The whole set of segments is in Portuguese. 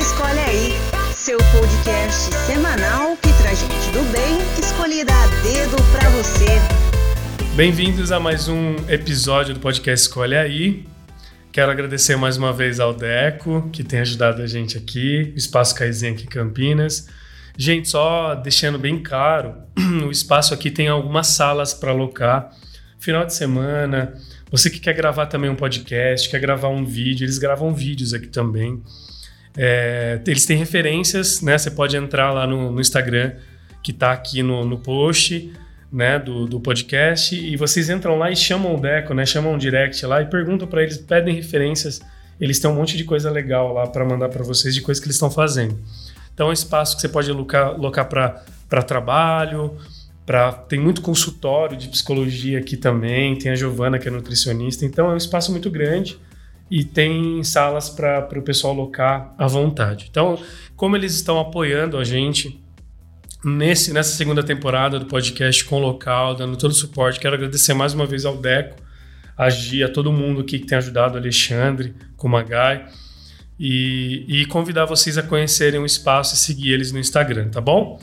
Escolhe Aí, seu podcast semanal que traz gente do bem escolhida a dedo pra você. Bem-vindos a mais um episódio do podcast Escolhe Aí. Quero agradecer mais uma vez ao Deco, que tem ajudado a gente aqui, o Espaço Caizinho aqui em Campinas. Gente, só deixando bem claro, o espaço aqui tem algumas salas para alocar. Final de semana, você que quer gravar também um podcast, quer gravar um vídeo, eles gravam vídeos aqui também. É, eles têm referências, né? Você pode entrar lá no, no Instagram, que está aqui no, no post né, do, do podcast, e vocês entram lá e chamam o Deco, né? Chamam o direct lá e perguntam para eles, pedem referências. Eles têm um monte de coisa legal lá para mandar para vocês de coisas que eles estão fazendo. Então é um espaço que você pode alocar, alocar para trabalho, pra, tem muito consultório de psicologia aqui também, tem a Giovana que é nutricionista, então é um espaço muito grande e tem salas para o pessoal alocar à vontade. Então, como eles estão apoiando a gente nesse, nessa segunda temporada do podcast com o local, dando todo o suporte, quero agradecer mais uma vez ao Deco, a Gia, a todo mundo aqui que tem ajudado, Alexandre, com o Magai, e, e, convidar vocês a conhecerem o espaço e seguir eles no Instagram, tá bom?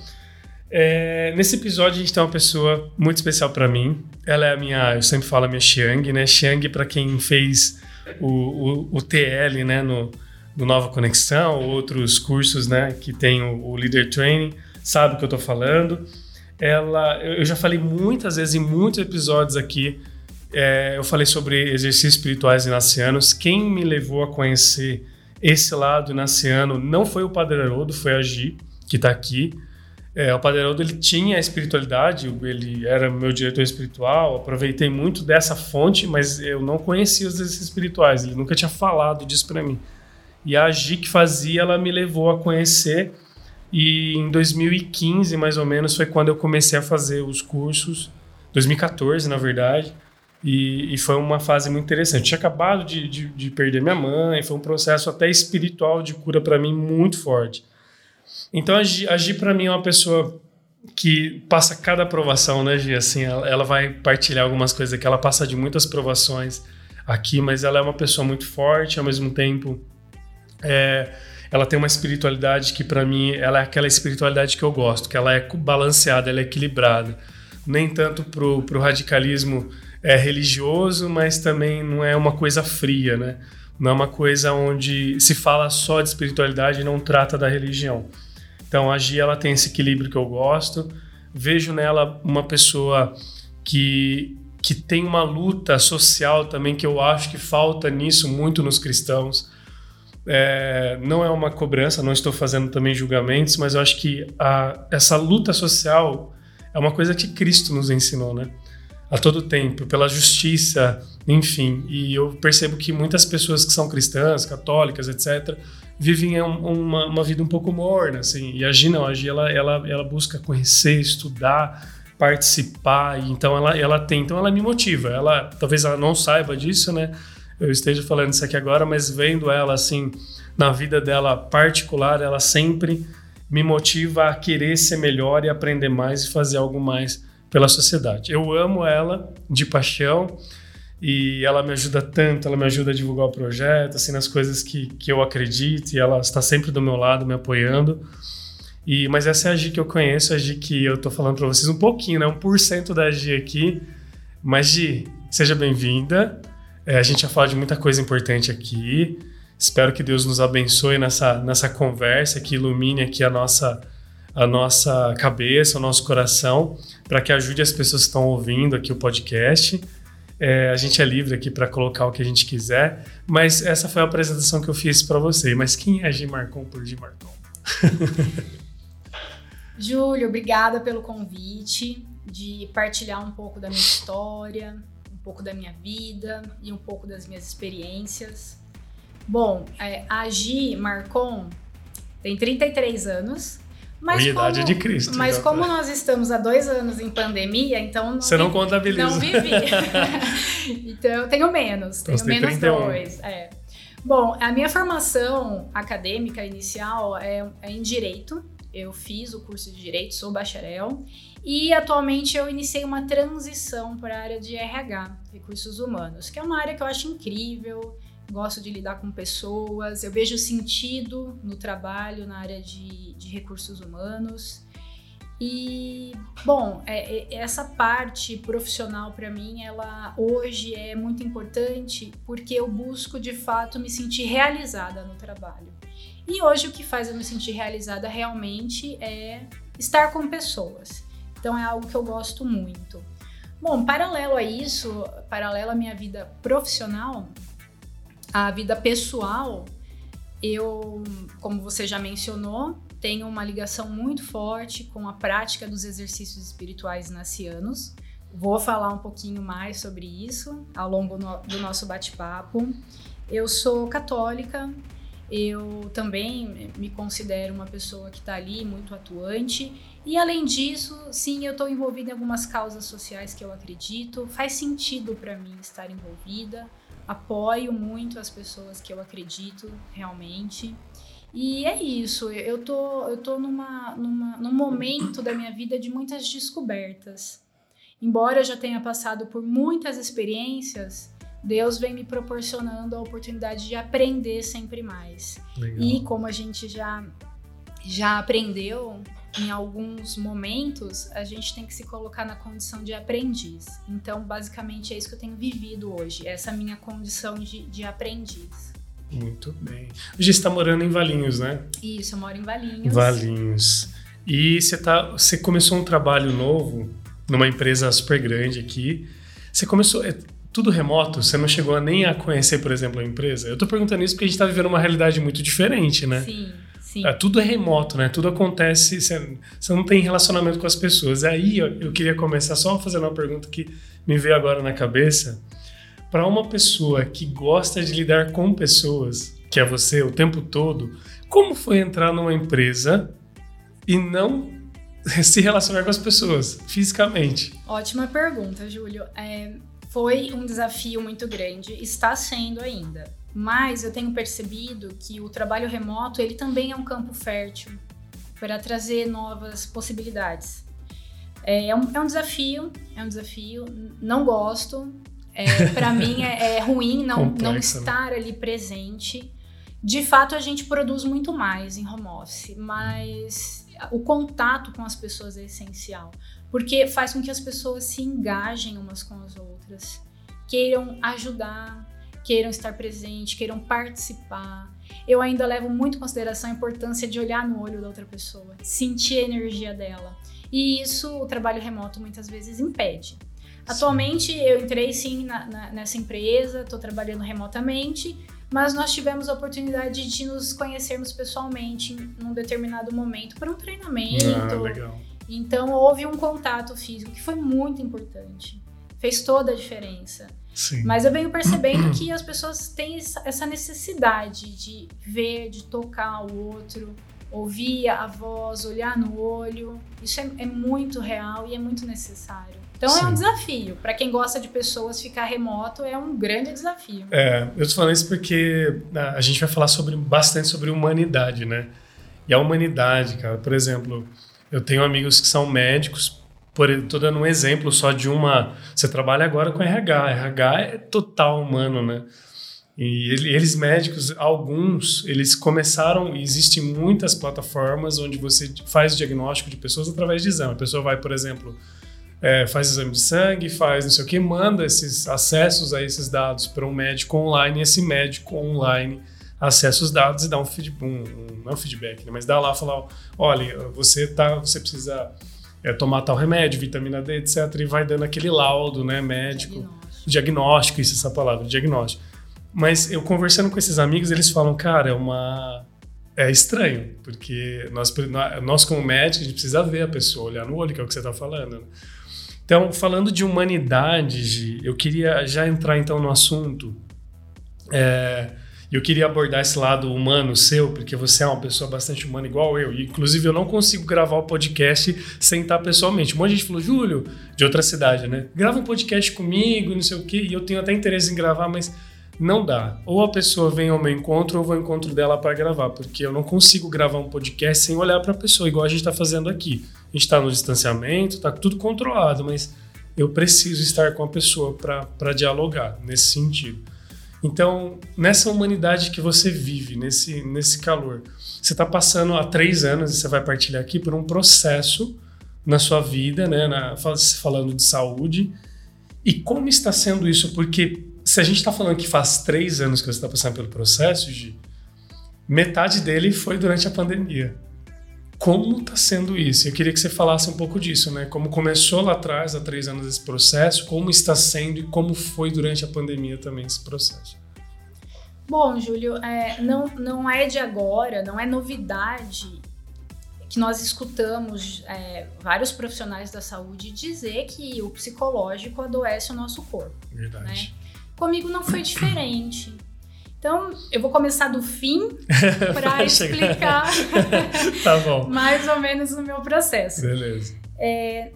É, nesse episódio a gente tem uma pessoa muito especial para mim. Ela é a minha, eu sempre falo a minha Xiang, né? Xiang para quem fez o, o, o TL, né, no, no, Nova Conexão, outros cursos, né, que tem o, o Leader Training, sabe o que eu estou falando. Ela, eu já falei muitas vezes em muitos episódios aqui, é, eu falei sobre exercícios espirituais inacianos. Quem me levou a conhecer esse lado inaciano não foi o Padre Haroldo, foi a Gi, que está aqui. É, o Padre Haroldo, ele tinha a espiritualidade, ele era meu diretor espiritual, aproveitei muito dessa fonte, mas eu não conhecia os exercícios espirituais, ele nunca tinha falado disso para mim. E a Gi que fazia, ela me levou a conhecer, e em 2015, mais ou menos, foi quando eu comecei a fazer os cursos, 2014, na verdade, e, e foi uma fase muito interessante. Eu tinha acabado de, de, de perder minha mãe, foi um processo até espiritual de cura para mim muito forte. Então a Gi, Gi para mim é uma pessoa que passa cada aprovação, né, Gi? Assim, ela, ela, vai partilhar algumas coisas que ela passa de muitas provações aqui, mas ela é uma pessoa muito forte, ao mesmo tempo é, ela tem uma espiritualidade que para mim ela é aquela espiritualidade que eu gosto, que ela é balanceada, ela é equilibrada. Nem tanto pro, pro radicalismo é, religioso, mas também não é uma coisa fria, né? Não é uma coisa onde se fala só de espiritualidade e não trata da religião. Então a Gia ela tem esse equilíbrio que eu gosto. Vejo nela uma pessoa que que tem uma luta social também que eu acho que falta nisso muito nos cristãos. É, não é uma cobrança, não estou fazendo também julgamentos, mas eu acho que a, essa luta social é uma coisa que Cristo nos ensinou, né? A todo tempo, pela justiça, enfim. E eu percebo que muitas pessoas que são cristãs, católicas, etc., vivem uma, uma vida um pouco morna, assim. E a Gi não, a ela, ela, ela busca conhecer, estudar, participar, então ela, ela tem, então ela me motiva. Ela, talvez ela não saiba disso, né? Eu esteja falando isso aqui agora, mas vendo ela, assim, na vida dela particular, ela sempre me motiva a querer ser melhor e aprender mais e fazer algo mais pela sociedade. Eu amo ela de paixão, e ela me ajuda tanto, ela me ajuda a divulgar o projeto, assim, nas coisas que, que eu acredito, e ela está sempre do meu lado, me apoiando. E, mas essa é a Gi que eu conheço, a Gi que eu tô falando para vocês um pouquinho, né? 1% da Gi aqui. Mas Gi, seja bem-vinda. É, a gente já fala de muita coisa importante aqui. Espero que Deus nos abençoe nessa, nessa conversa, que ilumine aqui a nossa, a nossa cabeça, o nosso coração, para que ajude as pessoas que estão ouvindo aqui o podcast. É, a gente é livre aqui para colocar o que a gente quiser, mas essa foi a apresentação que eu fiz para você. Mas quem é G Marcon por G Marcon? Júlio, obrigada pelo convite de partilhar um pouco da minha história, um pouco da minha vida e um pouco das minhas experiências. Bom, é, a Gi Marcon tem 33 anos, mas a idade como, de Cristo. Mas como nós estamos há dois anos em pandemia, então não Você não contabiliza. Não vivi. então eu tenho menos, tenho menos 31. dois. É. Bom, a minha formação acadêmica inicial é, é em Direito. Eu fiz o curso de Direito, sou bacharel. E atualmente eu iniciei uma transição para a área de RH, Recursos Humanos, que é uma área que eu acho incrível, gosto de lidar com pessoas, eu vejo sentido no trabalho na área de, de recursos humanos. E, bom, é, é, essa parte profissional para mim, ela hoje é muito importante porque eu busco de fato me sentir realizada no trabalho. E hoje o que faz eu me sentir realizada realmente é estar com pessoas. Então é algo que eu gosto muito. Bom, paralelo a isso, paralelo à minha vida profissional, a vida pessoal, eu, como você já mencionou, tenho uma ligação muito forte com a prática dos exercícios espirituais nacianos. Vou falar um pouquinho mais sobre isso ao longo no, do nosso bate-papo. Eu sou católica, eu também me considero uma pessoa que está ali muito atuante. E além disso, sim, eu estou envolvida em algumas causas sociais que eu acredito. Faz sentido para mim estar envolvida. Apoio muito as pessoas que eu acredito realmente. E é isso, eu tô, eu tô numa, numa, num momento da minha vida de muitas descobertas. Embora eu já tenha passado por muitas experiências, Deus vem me proporcionando a oportunidade de aprender sempre mais. Legal. E como a gente já, já aprendeu, em alguns momentos, a gente tem que se colocar na condição de aprendiz. Então, basicamente, é isso que eu tenho vivido hoje, essa minha condição de, de aprendiz. Muito bem. Hoje está morando em Valinhos, né? Isso, eu moro em Valinhos. Valinhos. E você, tá, você começou um trabalho novo numa empresa super grande aqui. Você começou. É tudo remoto? Você não chegou nem a conhecer, por exemplo, a empresa? Eu estou perguntando isso porque a gente está vivendo uma realidade muito diferente, né? Sim. Sim. É, tudo é remoto, né? Tudo acontece, você, você não tem relacionamento com as pessoas. Aí eu, eu queria começar só fazendo uma pergunta que me veio agora na cabeça para uma pessoa que gosta de lidar com pessoas, que é você o tempo todo, como foi entrar numa empresa e não se relacionar com as pessoas fisicamente? Ótima pergunta, Júlio. É, foi um desafio muito grande, está sendo ainda. Mas eu tenho percebido que o trabalho remoto ele também é um campo fértil para trazer novas possibilidades. É, é, um, é um desafio, é um desafio. Não gosto, é, para mim é, é, ruim não, não né? estar ali presente. De fato, a gente produz muito mais em home office, mas o contato com as pessoas é essencial, porque faz com que as pessoas se engajem umas com as outras, queiram ajudar, queiram estar presente, queiram participar. Eu ainda levo muito em consideração a importância de olhar no olho da outra pessoa, sentir a energia dela. E isso o trabalho remoto muitas vezes impede. Atualmente eu entrei sim na, na, nessa empresa, estou trabalhando remotamente, mas nós tivemos a oportunidade de nos conhecermos pessoalmente em um determinado momento para um treinamento. Ah, legal. Então houve um contato físico que foi muito importante, fez toda a diferença. Sim. Mas eu venho percebendo que as pessoas têm essa necessidade de ver, de tocar o outro, ouvir a voz, olhar no olho. Isso é, é muito real e é muito necessário. Então Sim. é um desafio. Para quem gosta de pessoas, ficar remoto é um grande desafio. É, eu tô falando isso porque né, a gente vai falar sobre, bastante sobre humanidade, né? E a humanidade, cara, por exemplo, eu tenho amigos que são médicos, por, tô dando um exemplo só de uma. Você trabalha agora com RH. RH é total humano, né? E eles médicos, alguns, eles começaram, existem muitas plataformas onde você faz diagnóstico de pessoas através de exame. A pessoa vai, por exemplo, é, faz exame de sangue, faz não sei o que, manda esses acessos a esses dados para um médico online, e esse médico online acessa os dados e dá um feedback, um, um, não feedback, né, mas dá lá falar, olha, você tá, você precisa é, tomar tal remédio, vitamina D, etc, e vai dando aquele laudo, né, médico, diagnóstico, diagnóstico isso essa palavra, diagnóstico. Mas eu conversando com esses amigos, eles falam, cara, é uma é estranho, porque nós, nós como médicos, a gente precisa ver a pessoa, olhar no olho, que é o que você está falando. Né? Então, falando de humanidade, eu queria já entrar então no assunto. É, eu queria abordar esse lado humano seu, porque você é uma pessoa bastante humana igual eu. E, inclusive, eu não consigo gravar o podcast sem estar pessoalmente. Um monte de gente falou, Júlio, de outra cidade, né? Grava um podcast comigo, não sei o quê. E eu tenho até interesse em gravar, mas não dá. Ou a pessoa vem ao meu encontro ou eu vou ao encontro dela para gravar, porque eu não consigo gravar um podcast sem olhar para a pessoa, igual a gente está fazendo aqui. A gente está no distanciamento, está tudo controlado, mas eu preciso estar com a pessoa para dialogar nesse sentido. Então, nessa humanidade que você vive, nesse, nesse calor, você está passando há três anos, e você vai partilhar aqui, por um processo na sua vida, né, na, falando de saúde. E como está sendo isso? Porque se a gente está falando que faz três anos que você está passando pelo processo, Gi, metade dele foi durante a pandemia. Como está sendo isso? Eu queria que você falasse um pouco disso, né? Como começou lá atrás, há três anos, esse processo, como está sendo e como foi durante a pandemia também esse processo. Bom, Júlio, é, não, não é de agora, não é novidade que nós escutamos é, vários profissionais da saúde dizer que o psicológico adoece o nosso corpo. Verdade. Né? Comigo não foi diferente. Então, eu vou começar do fim para explicar tá mais ou menos o meu processo. Beleza. É,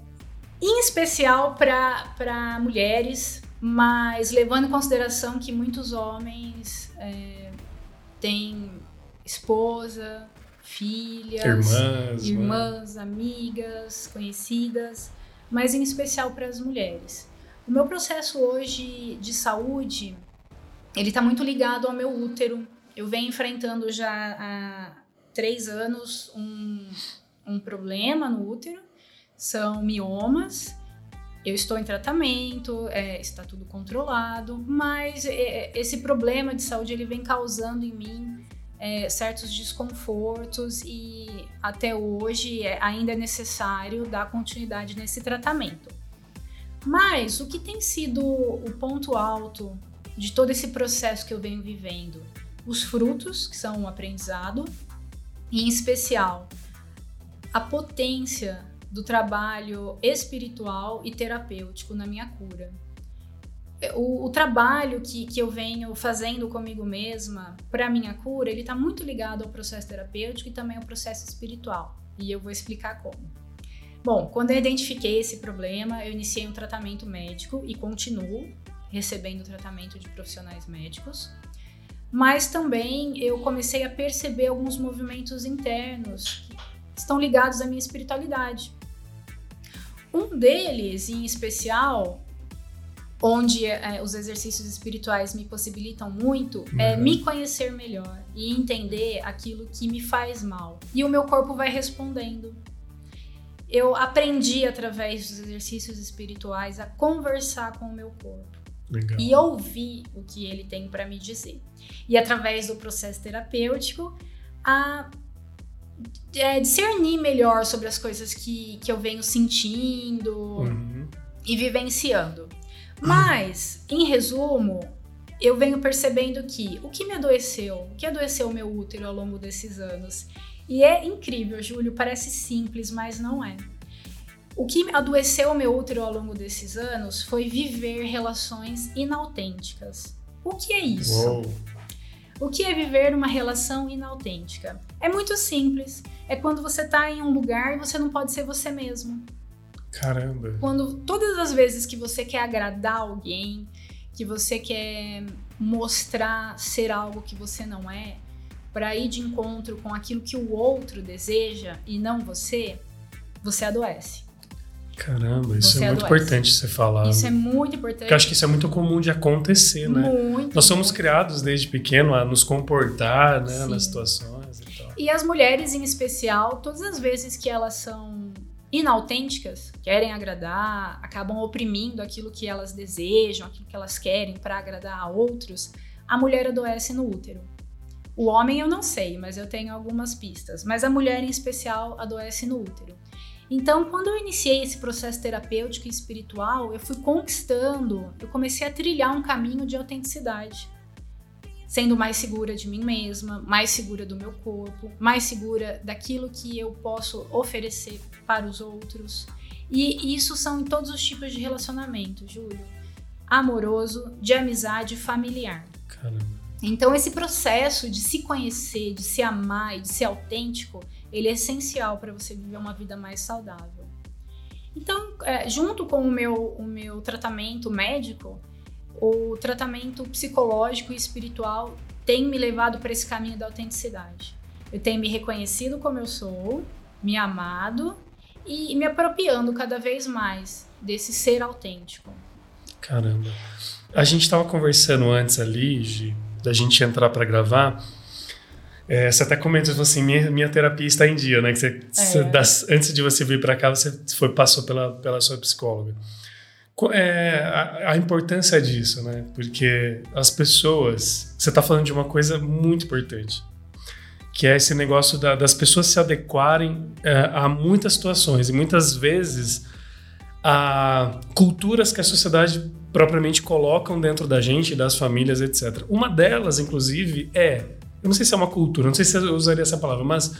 em especial para mulheres, mas levando em consideração que muitos homens é, têm esposa, filhas, irmãs, irmãs amigas, conhecidas, mas em especial para as mulheres. O meu processo hoje de saúde ele está muito ligado ao meu útero. Eu venho enfrentando já há três anos um, um problema no útero, são miomas. Eu estou em tratamento, é, está tudo controlado, mas é, esse problema de saúde ele vem causando em mim é, certos desconfortos e até hoje é, ainda é necessário dar continuidade nesse tratamento. Mas o que tem sido o ponto alto de todo esse processo que eu venho vivendo. Os frutos, que são o aprendizado, e em especial a potência do trabalho espiritual e terapêutico na minha cura. O, o trabalho que, que eu venho fazendo comigo mesma para minha cura, ele está muito ligado ao processo terapêutico e também ao processo espiritual. E eu vou explicar como. Bom, quando eu identifiquei esse problema, eu iniciei um tratamento médico e continuo recebendo tratamento de profissionais médicos. Mas também eu comecei a perceber alguns movimentos internos que estão ligados à minha espiritualidade. Um deles, em especial, onde é, os exercícios espirituais me possibilitam muito, é uhum. é me conhecer melhor e entender aquilo que me faz mal. E o meu corpo vai respondendo. Eu aprendi através dos exercícios espirituais a conversar com o meu corpo. Legal. e ouvir o que ele tem para me dizer. E através do processo terapêutico, a é, discernir melhor sobre as coisas que, que eu venho sentindo uhum. e vivenciando. Mas, em resumo, eu venho percebendo que o que me adoeceu, o que adoeceu o meu útero ao longo desses anos, e é incrível, Júlio, parece simples, mas não é. O que adoeceu o meu útero ao longo desses anos foi viver relações inautênticas. O que é isso? Uou. O que é viver uma relação inautêntica? É muito simples. É quando você está em um lugar e você não pode ser você mesmo. Caramba. Quando todas as vezes que você quer agradar alguém, que você quer mostrar ser algo que você não é, para ir de encontro com aquilo que o outro deseja e não você, você adoece. Caramba, isso você é muito adoece. importante você falar. Isso é muito importante. Porque eu acho que isso é muito comum de acontecer, né? Muito. Nós somos criados desde pequeno a nos comportar, né, nas situações e tal. E as mulheres em especial, todas as vezes que elas são inautênticas, querem agradar, acabam oprimindo aquilo que elas desejam, aquilo que elas querem para agradar a outros, a mulher adoece no útero. O homem eu não sei, mas eu tenho algumas pistas. Mas a mulher em especial adoece no útero. Então, quando eu iniciei esse processo terapêutico e espiritual, eu fui conquistando, eu comecei a trilhar um caminho de autenticidade. Sendo mais segura de mim mesma, mais segura do meu corpo, mais segura daquilo que eu posso oferecer para os outros. E isso são em todos os tipos de relacionamento, Júlio. Amoroso, de amizade, familiar. Caramba. Então, esse processo de se conhecer, de se amar e de ser autêntico, ele é essencial para você viver uma vida mais saudável. Então, é, junto com o meu, o meu tratamento médico, o tratamento psicológico e espiritual tem me levado para esse caminho da autenticidade. Eu tenho me reconhecido como eu sou, me amado e me apropriando cada vez mais desse ser autêntico. Caramba. A gente estava conversando antes ali, de, da gente entrar para gravar. É, você até comentou assim, minha, minha terapia está em dia, né? Que você, é. você antes de você vir para cá, você foi passou pela, pela sua psicóloga. É, a, a, importância disso, né? Porque as pessoas, você está falando de uma coisa muito importante, que é esse negócio da, das pessoas se adequarem é, a muitas situações e muitas vezes a culturas que a sociedade propriamente colocam dentro da gente, das famílias, etc. Uma delas, inclusive, é eu não sei se é uma cultura, não sei se eu usaria essa palavra, mas,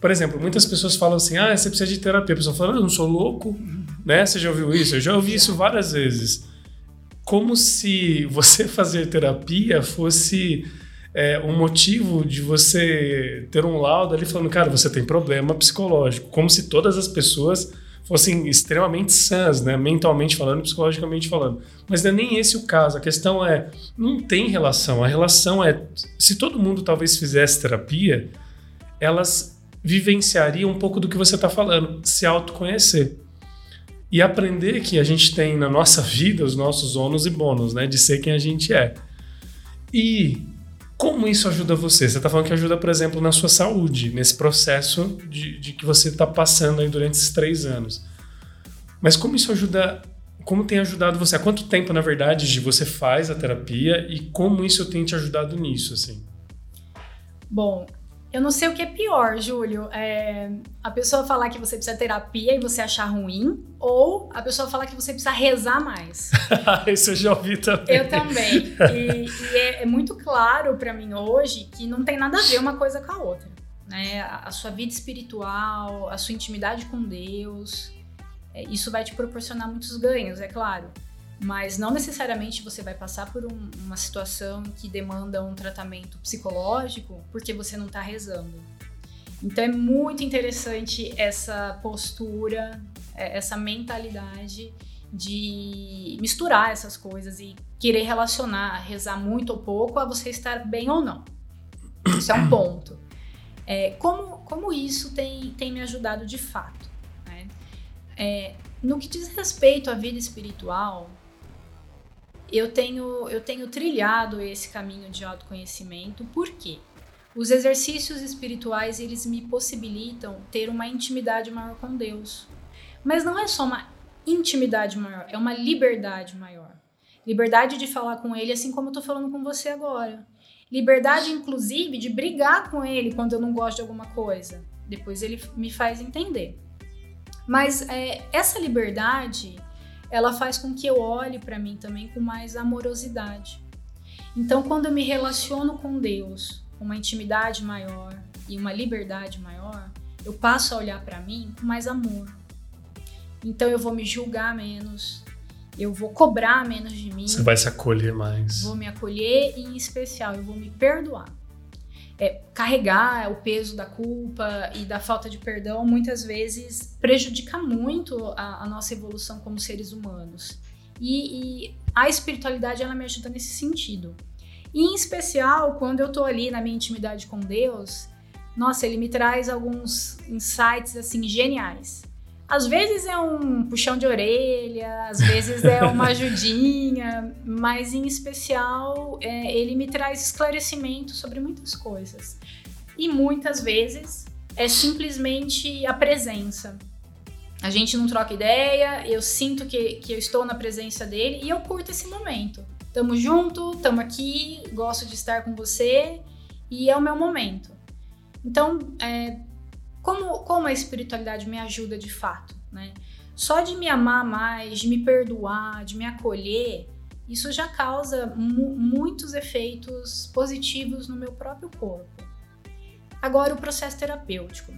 por exemplo, muitas pessoas falam assim: ah, você precisa de terapia. A pessoa fala, ah, eu não sou louco, né? Você já ouviu isso? Eu já ouvi isso várias vezes. Como se você fazer terapia fosse é, um motivo de você ter um laudo ali falando, cara, você tem problema psicológico. Como se todas as pessoas fossem extremamente sãs, né? mentalmente falando, psicologicamente falando. Mas não é nem esse o caso. A questão é, não tem relação. A relação é, se todo mundo talvez fizesse terapia, elas vivenciariam um pouco do que você está falando, se autoconhecer. E aprender que a gente tem na nossa vida os nossos ônus e bônus, né? De ser quem a gente é. E como isso ajuda você? Você está falando que ajuda, por exemplo, na sua saúde, nesse processo de, de que você está passando aí durante esses três anos. Mas como isso ajuda? Como tem ajudado você? Há quanto tempo, na verdade, de você faz a terapia e como isso tem te ajudado nisso, assim? Bom, eu não sei o que é pior, Júlio. É a pessoa falar que você precisa terapia e você achar ruim, ou a pessoa falar que você precisa rezar mais. Isso eu já ouvi também. Eu também. E, e é, é, muito claro para mim hoje que não tem nada a ver uma coisa com a outra. Né? A, a sua vida espiritual, a sua intimidade com Deus, é, isso vai te proporcionar muitos ganhos, é claro mas não necessariamente você vai passar por um, uma situação que demanda um tratamento psicológico porque você não está rezando. Então é muito interessante essa postura, é, essa mentalidade de misturar essas coisas e querer relacionar, rezar muito ou pouco a você estar bem ou não. Isso é um ponto. É, como, como isso tem, tem me ajudado de fato? Né? É, no que diz respeito à vida espiritual, eu tenho, eu tenho trilhado esse caminho de autoconhecimento, por quê? Os exercícios espirituais, eles me possibilitam ter uma intimidade maior com Deus. Mas não é só uma intimidade maior, é uma liberdade maior. Liberdade de falar com ele assim como eu tô falando com você agora. Liberdade, inclusive, de brigar com ele quando eu não gosto de alguma coisa. Depois ele me faz entender. Mas é, essa liberdade ela faz com que eu olhe para mim também com mais amorosidade. Então, quando eu me relaciono com Deus, com uma intimidade maior e uma liberdade maior, eu passo a olhar para mim com mais amor. Então, eu vou me julgar menos, eu vou cobrar menos de mim. Você vai se acolher mais. Vou me acolher e, em especial, eu vou me perdoar é, carregar o peso da culpa e da falta de perdão muitas vezes prejudica muito a, a nossa evolução como seres humanos. E, e, a espiritualidade ela me ajuda nesse sentido. E em especial quando eu tô ali na minha intimidade com Deus, nossa, ele me traz alguns insights assim geniais. Às vezes é um puxão de orelha, às vezes é uma ajudinha, mas em especial é, ele me traz esclarecimento sobre muitas coisas. E muitas vezes é simplesmente a presença. A gente não troca ideia, eu sinto que, que eu estou na presença dele e eu curto esse momento. Tamo junto, tamo aqui, gosto de estar com você e é o meu momento. Então, é, como, como a espiritualidade me ajuda de fato, né? Só de me amar mais, de me perdoar, de me acolher, isso já causa mu muitos efeitos positivos no meu próprio corpo. Agora, o processo terapêutico.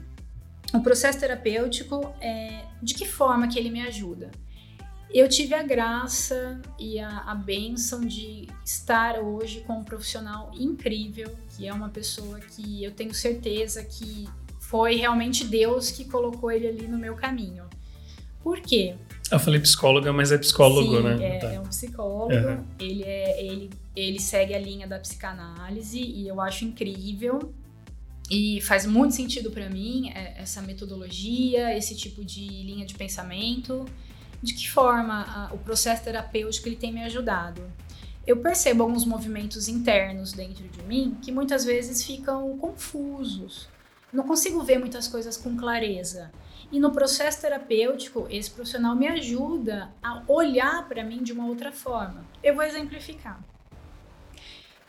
O processo terapêutico, é, de que forma que ele me ajuda? Eu tive a graça e a, a benção de estar hoje com um profissional incrível, que é uma pessoa que eu tenho certeza que foi realmente Deus que colocou ele ali no meu caminho. Por quê? Eu falei psicóloga, mas é psicólogo, Sim, né? É, tá. é um psicólogo. Uhum. Ele, é, ele, ele segue a linha da psicanálise e eu acho incrível. E faz muito sentido para mim é, essa metodologia, esse tipo de linha de pensamento. de que forma a, o processo terapêutico ele tem me ajudado? Eu percebo alguns movimentos internos dentro de mim que muitas vezes ficam confusos. Não consigo ver muitas coisas com clareza. E no processo terapêutico, esse profissional me ajuda a olhar para mim de uma outra forma. Eu vou exemplificar.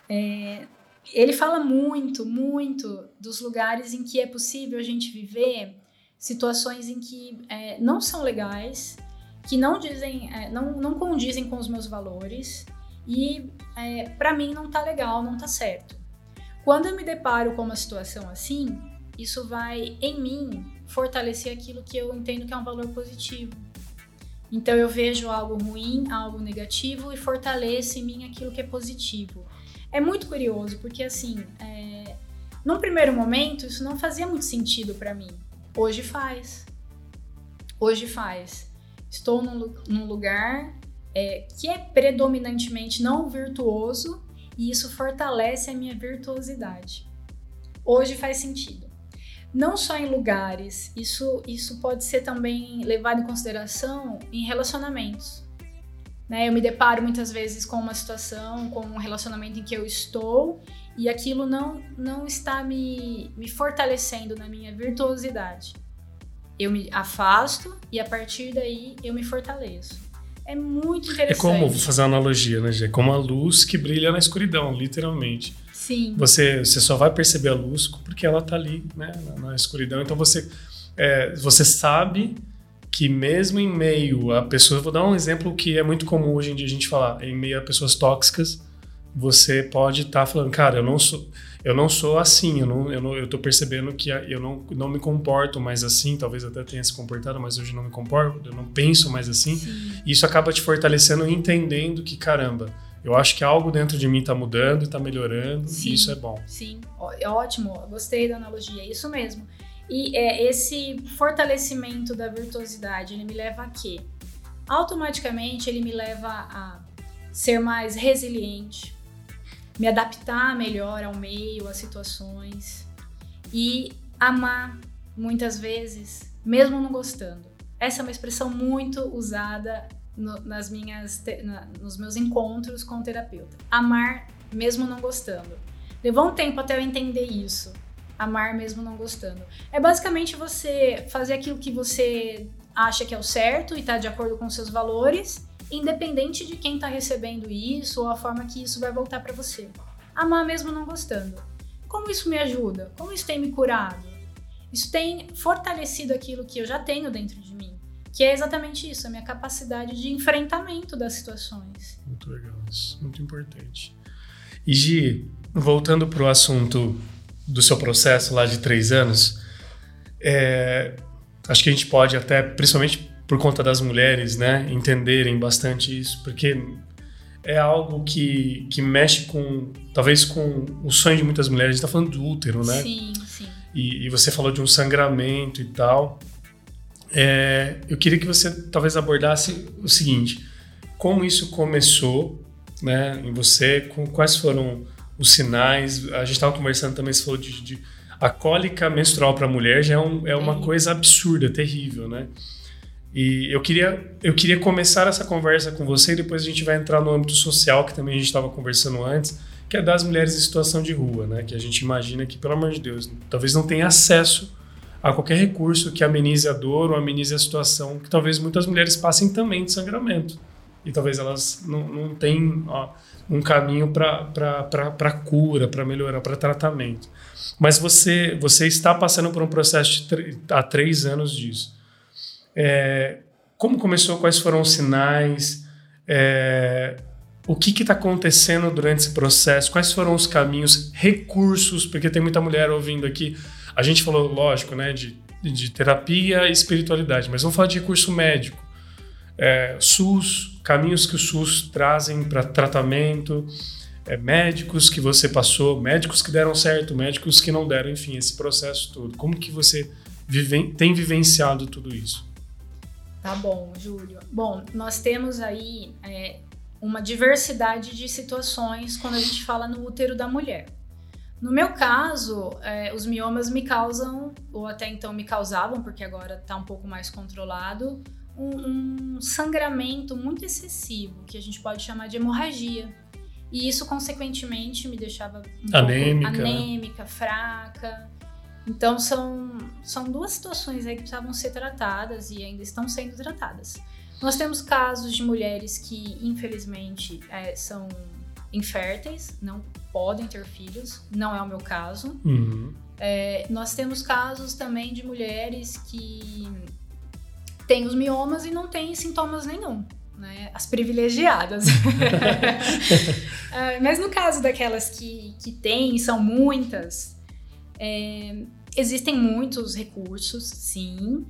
É, ele fala muito, muito dos lugares em que é possível a gente viver situações em que é, não são legais, que não dizem, é, não, não condizem com os meus valores e é, para mim não tá legal, não tá certo. Quando eu me deparo com uma situação assim, isso vai em mim fortalecer aquilo que eu entendo que é um valor positivo. Então eu vejo algo ruim, algo negativo e fortaleço em mim aquilo que é positivo. É muito curioso porque assim, é... num primeiro momento isso não fazia muito sentido para mim. Hoje faz. Hoje faz. Estou num, num lugar é, que é predominantemente não virtuoso e isso fortalece a minha virtuosidade. Hoje faz sentido não só em lugares, isso, isso pode ser também levado em consideração em relacionamentos. Né? Eu me deparo muitas vezes com uma situação, com um relacionamento em que eu estou e aquilo não, não está me, me fortalecendo na minha virtuosidade. Eu me afasto e a partir daí eu me fortaleço. É muito interessante. É como, vou fazer uma analogia, né, Gê? Como a luz que brilha na escuridão, literalmente. Sim. Você, você só vai perceber a luz porque ela está ali, né, na, na, escuridão. Então você, é, você sabe que mesmo em meio a pessoas, vou dar um exemplo que é muito comum hoje em dia a gente falar, em meio a pessoas tóxicas, você pode estar tá falando, cara, eu não sou, eu não sou assim, eu não, eu não, eu tô percebendo que eu não, não me comporto mais assim, talvez até tenha se comportado, mas hoje não me comporto, eu não penso mais assim. Sim. E isso acaba te fortalecendo, entendendo que caramba, eu acho que algo dentro de mim está mudando e está melhorando, sim, e isso é bom. Sim, é ótimo, gostei da analogia, é isso mesmo. E é, esse fortalecimento da virtuosidade, ele me leva a quê? Automaticamente ele me leva a ser mais resiliente, me adaptar melhor ao meio, às situações e amar muitas vezes, mesmo não gostando. Essa é uma expressão muito usada no, nas minhas, na, nos meus encontros com o terapeuta. Amar mesmo não gostando. Levou um tempo até eu entender isso. Amar mesmo não gostando. É basicamente você fazer aquilo que você acha que é o certo e está de acordo com seus valores, independente de quem está recebendo isso ou a forma que isso vai voltar para você. Amar mesmo não gostando. Como isso me ajuda? Como isso tem me curado? Isso tem fortalecido aquilo que eu já tenho dentro de mim que é exatamente isso, a minha capacidade de enfrentamento das situações. Muito legal, isso muito importante. E Gi, voltando para o assunto do seu processo lá de três anos, é, acho que a gente pode até, principalmente por conta das mulheres, né, entenderem bastante isso, porque é algo que, que mexe com, talvez com o sonho de muitas mulheres. A gente está falando do útero, né? Sim, sim. E, e, você falou de um sangramento e tal. É, eu queria que você talvez abordasse o seguinte: como isso começou, né, em você, com, quais foram os sinais? A gente estava conversando também, você falou de, de a cólica menstrual para a mulher já é, um, é uma coisa absurda, terrível, né? E eu queria, eu queria começar essa conversa com você e depois a gente vai entrar no âmbito social, que também a gente estava conversando antes, que é das mulheres em situação de rua, né? Que a gente imagina que, pelo amor de Deus, talvez não tenha acesso a qualquer recurso que amenize a dor ou amenize a situação, que talvez muitas mulheres passem também de sangramento. E talvez elas não, não tenham um caminho para cura, para melhorar, para tratamento. Mas você, você está passando por um processo há três anos disso. É, como começou? Quais foram os sinais? É, o que está acontecendo durante esse processo? Quais foram os caminhos, recursos? Porque tem muita mulher ouvindo aqui. A gente falou, lógico, né, de, de terapia e espiritualidade, mas vamos falar de recurso médico. É, SUS, caminhos que o SUS trazem para tratamento, é, médicos que você passou, médicos que deram certo, médicos que não deram, enfim, esse processo todo. Como que você vive, tem vivenciado tudo isso? Tá bom, Júlio. Bom, nós temos aí é, uma diversidade de situações quando a gente fala no útero da mulher. No meu caso, é, os miomas me causam, ou até então me causavam, porque agora está um pouco mais controlado, um, um sangramento muito excessivo, que a gente pode chamar de hemorragia. E isso, consequentemente, me deixava um anêmica, anêmica né? fraca. Então, são, são duas situações aí que precisavam ser tratadas e ainda estão sendo tratadas. Nós temos casos de mulheres que, infelizmente, é, são inférteis, não podem ter filhos, não é o meu caso. Uhum. É, nós temos casos também de mulheres que têm os miomas e não têm sintomas nenhum. Né? As privilegiadas. é, mas no caso daquelas que, que têm, são muitas, é, existem muitos recursos, sim.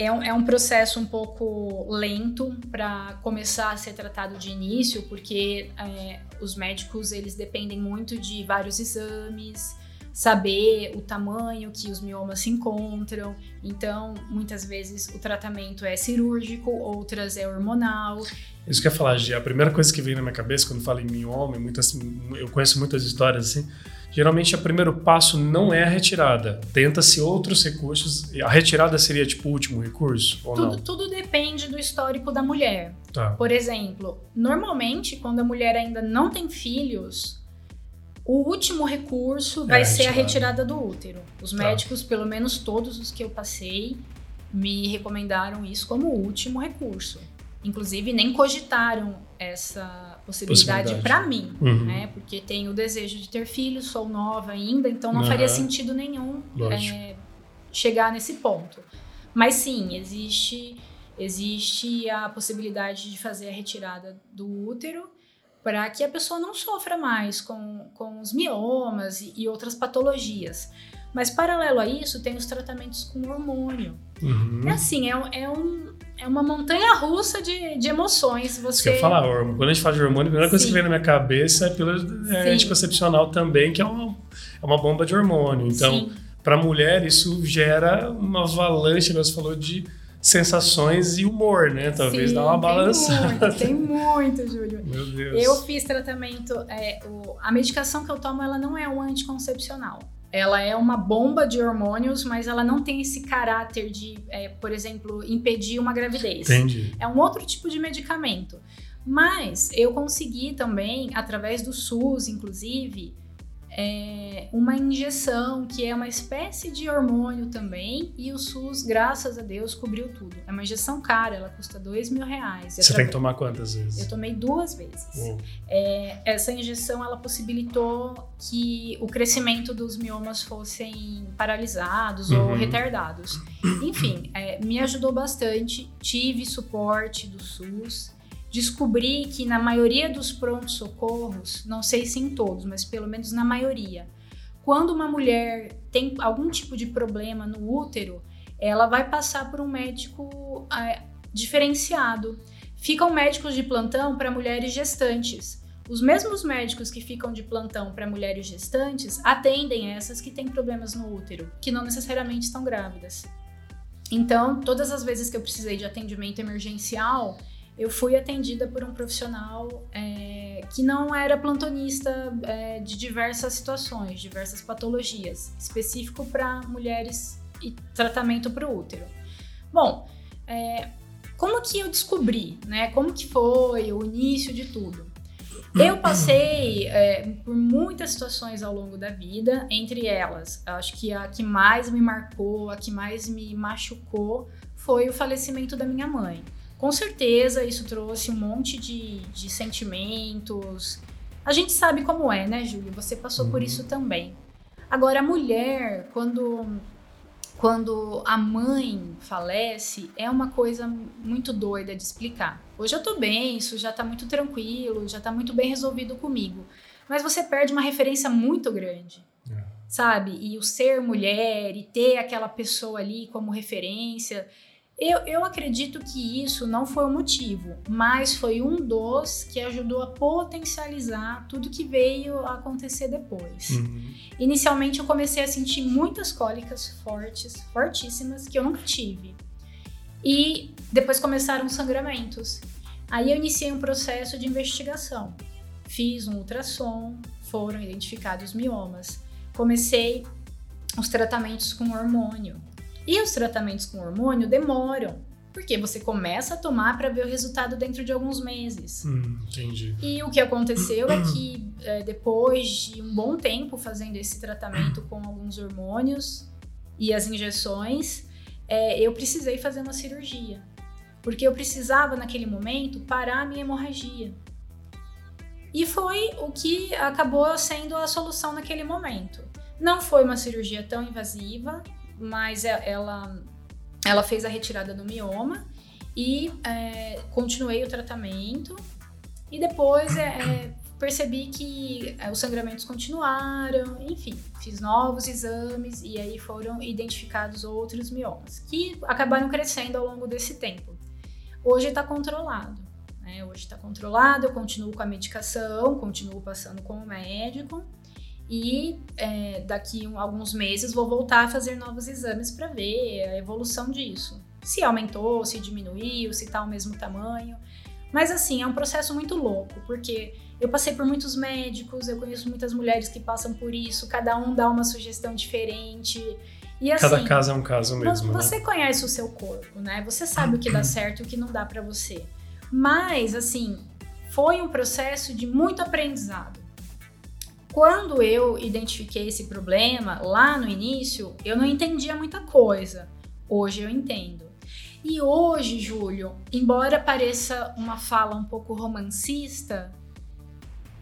É um, é um processo um pouco lento para começar a ser tratado de início, porque é, os médicos eles dependem muito de vários exames, saber o tamanho que os miomas se encontram. Então, muitas vezes o tratamento é cirúrgico, outras é hormonal. Isso que eu ia falar, Gia. A primeira coisa que vem na minha cabeça quando falo em mioma, muitas, eu conheço muitas histórias assim. Geralmente, o primeiro passo não é a retirada. Tenta-se outros recursos. A retirada seria tipo o último recurso ou tudo, não? Tudo depende do histórico da mulher. Tá. Por exemplo, normalmente, quando a mulher ainda não tem filhos, o último recurso vai é, ser a retirada do útero. Os tá. médicos, pelo menos todos os que eu passei, me recomendaram isso como último recurso. Inclusive, nem cogitaram essa possibilidade, possibilidade. para mim, uhum. né? Porque tenho o desejo de ter filhos, sou nova ainda, então não uhum. faria sentido nenhum é, chegar nesse ponto. Mas sim, existe, existe a possibilidade de fazer a retirada do útero para que a pessoa não sofra mais com, com os miomas e, e, outras patologias. Mas, paralelo a isso, tem os tratamentos com hormônio. Uhum. É assim, é, é, um, é uma montanha russa de, de emoções. Você... Quer falar, quando a gente fala de hormônio, a primeira Sim. coisa que vem na minha cabeça é pelo é, anticoncepcional também, que é uma, é uma bomba de hormônio. Então, para a mulher, isso gera uma avalanche, você falou, de sensações e humor, né? Talvez Sim, dá uma balançada. Tem muito, tem muito, Júlio. Meu Deus. Eu fiz tratamento. É, o, a medicação que eu tomo, ela não é um anticoncepcional. Ela é uma bomba de hormônios, mas ela não tem esse caráter de, é, por exemplo, impedir uma gravidez. Entendi. É um outro tipo de medicamento. Mas eu consegui também, através do SUS, inclusive, é, uma injeção que é uma espécie de hormônio também e o SUS, graças a Deus, cobriu tudo. É uma injeção cara, ela custa dois mil reais. Você tem que tomar quantas vezes? Eu tomei duas vezes. É, essa injeção ela possibilitou que o crescimento dos miomas fossem paralisados uhum. ou retardados. Enfim, é, me ajudou bastante. Tive suporte do SUS descobri que na maioria dos prontos-socorros, não sei se em todos, mas pelo menos na maioria, quando uma mulher tem algum tipo de problema no útero, ela vai passar por um médico é, diferenciado. Ficam médicos de plantão para mulheres gestantes. Os mesmos médicos que ficam de plantão para mulheres gestantes atendem essas que têm problemas no útero, que não necessariamente estão grávidas. Então, todas as vezes que eu precisei de atendimento emergencial, eu fui atendida por um profissional é, que não era plantonista é, de diversas situações, diversas patologias, específico para mulheres e tratamento para o útero. Bom, é, como que eu descobri, né? Como que foi o início de tudo? Eu passei é, por muitas situações ao longo da vida, entre elas, acho que a que mais me marcou, a que mais me machucou, foi o falecimento da minha mãe. Com certeza isso trouxe um monte de, de sentimentos. A gente sabe como é, né, Júlio? Você passou uhum. por isso também. Agora, a mulher, quando, quando a mãe falece, é uma coisa muito doida de explicar. Hoje eu tô bem, isso já tá muito tranquilo, já tá muito bem resolvido comigo. Mas você perde uma referência muito grande. É. Sabe? E o ser mulher e ter aquela pessoa ali como referência eu, eu acredito que isso não foi o motivo, mas foi um dos que ajudou a potencializar tudo que veio a acontecer depois. Uhum. Inicialmente eu comecei a sentir muitas cólicas fortes, fortíssimas, que eu nunca tive. E depois começaram os sangramentos. Aí eu iniciei um processo de investigação. Fiz um ultrassom, foram identificados miomas. Comecei os tratamentos com hormônio. E os tratamentos com hormônio demoram. Porque você começa a tomar para ver o resultado dentro de alguns meses. Hum, entendi. E o que aconteceu é que é, depois de um bom tempo fazendo esse tratamento com alguns hormônios e as injeções, é, eu precisei fazer uma cirurgia. Porque eu precisava, naquele momento, parar a minha hemorragia. E foi o que acabou sendo a solução naquele momento. Não foi uma cirurgia tão invasiva, mas é, ela, ela fez a retirada do mioma e é, continuei o tratamento. E depois é, é percebi que é, os sangramentos continuaram, enfim, fiz novos exames e aí foram identificados outros miomas que acabaram crescendo ao longo desse tempo. Hoje está controlado. Né? Hoje está controlado, eu continuo com a medicação, continuo passando com o médico e é, daqui um, alguns meses vou voltar a fazer novos exames para ver a evolução disso. Se aumentou, se diminuiu, se está o mesmo tamanho. Mas assim, é um processo muito louco, porque eu passei por muitos médicos, eu conheço muitas mulheres que passam por isso, cada um dá uma sugestão diferente. E, assim, Cada caso é um caso mesmo. Você né? conhece o seu corpo, né? Você sabe o que dá certo e o que não dá para você. Mas, assim, foi um processo de muito aprendizado. Quando eu identifiquei esse problema lá no início, eu não entendia muita coisa. Hoje eu entendo. E hoje, Júlio, embora pareça uma fala um pouco romancista,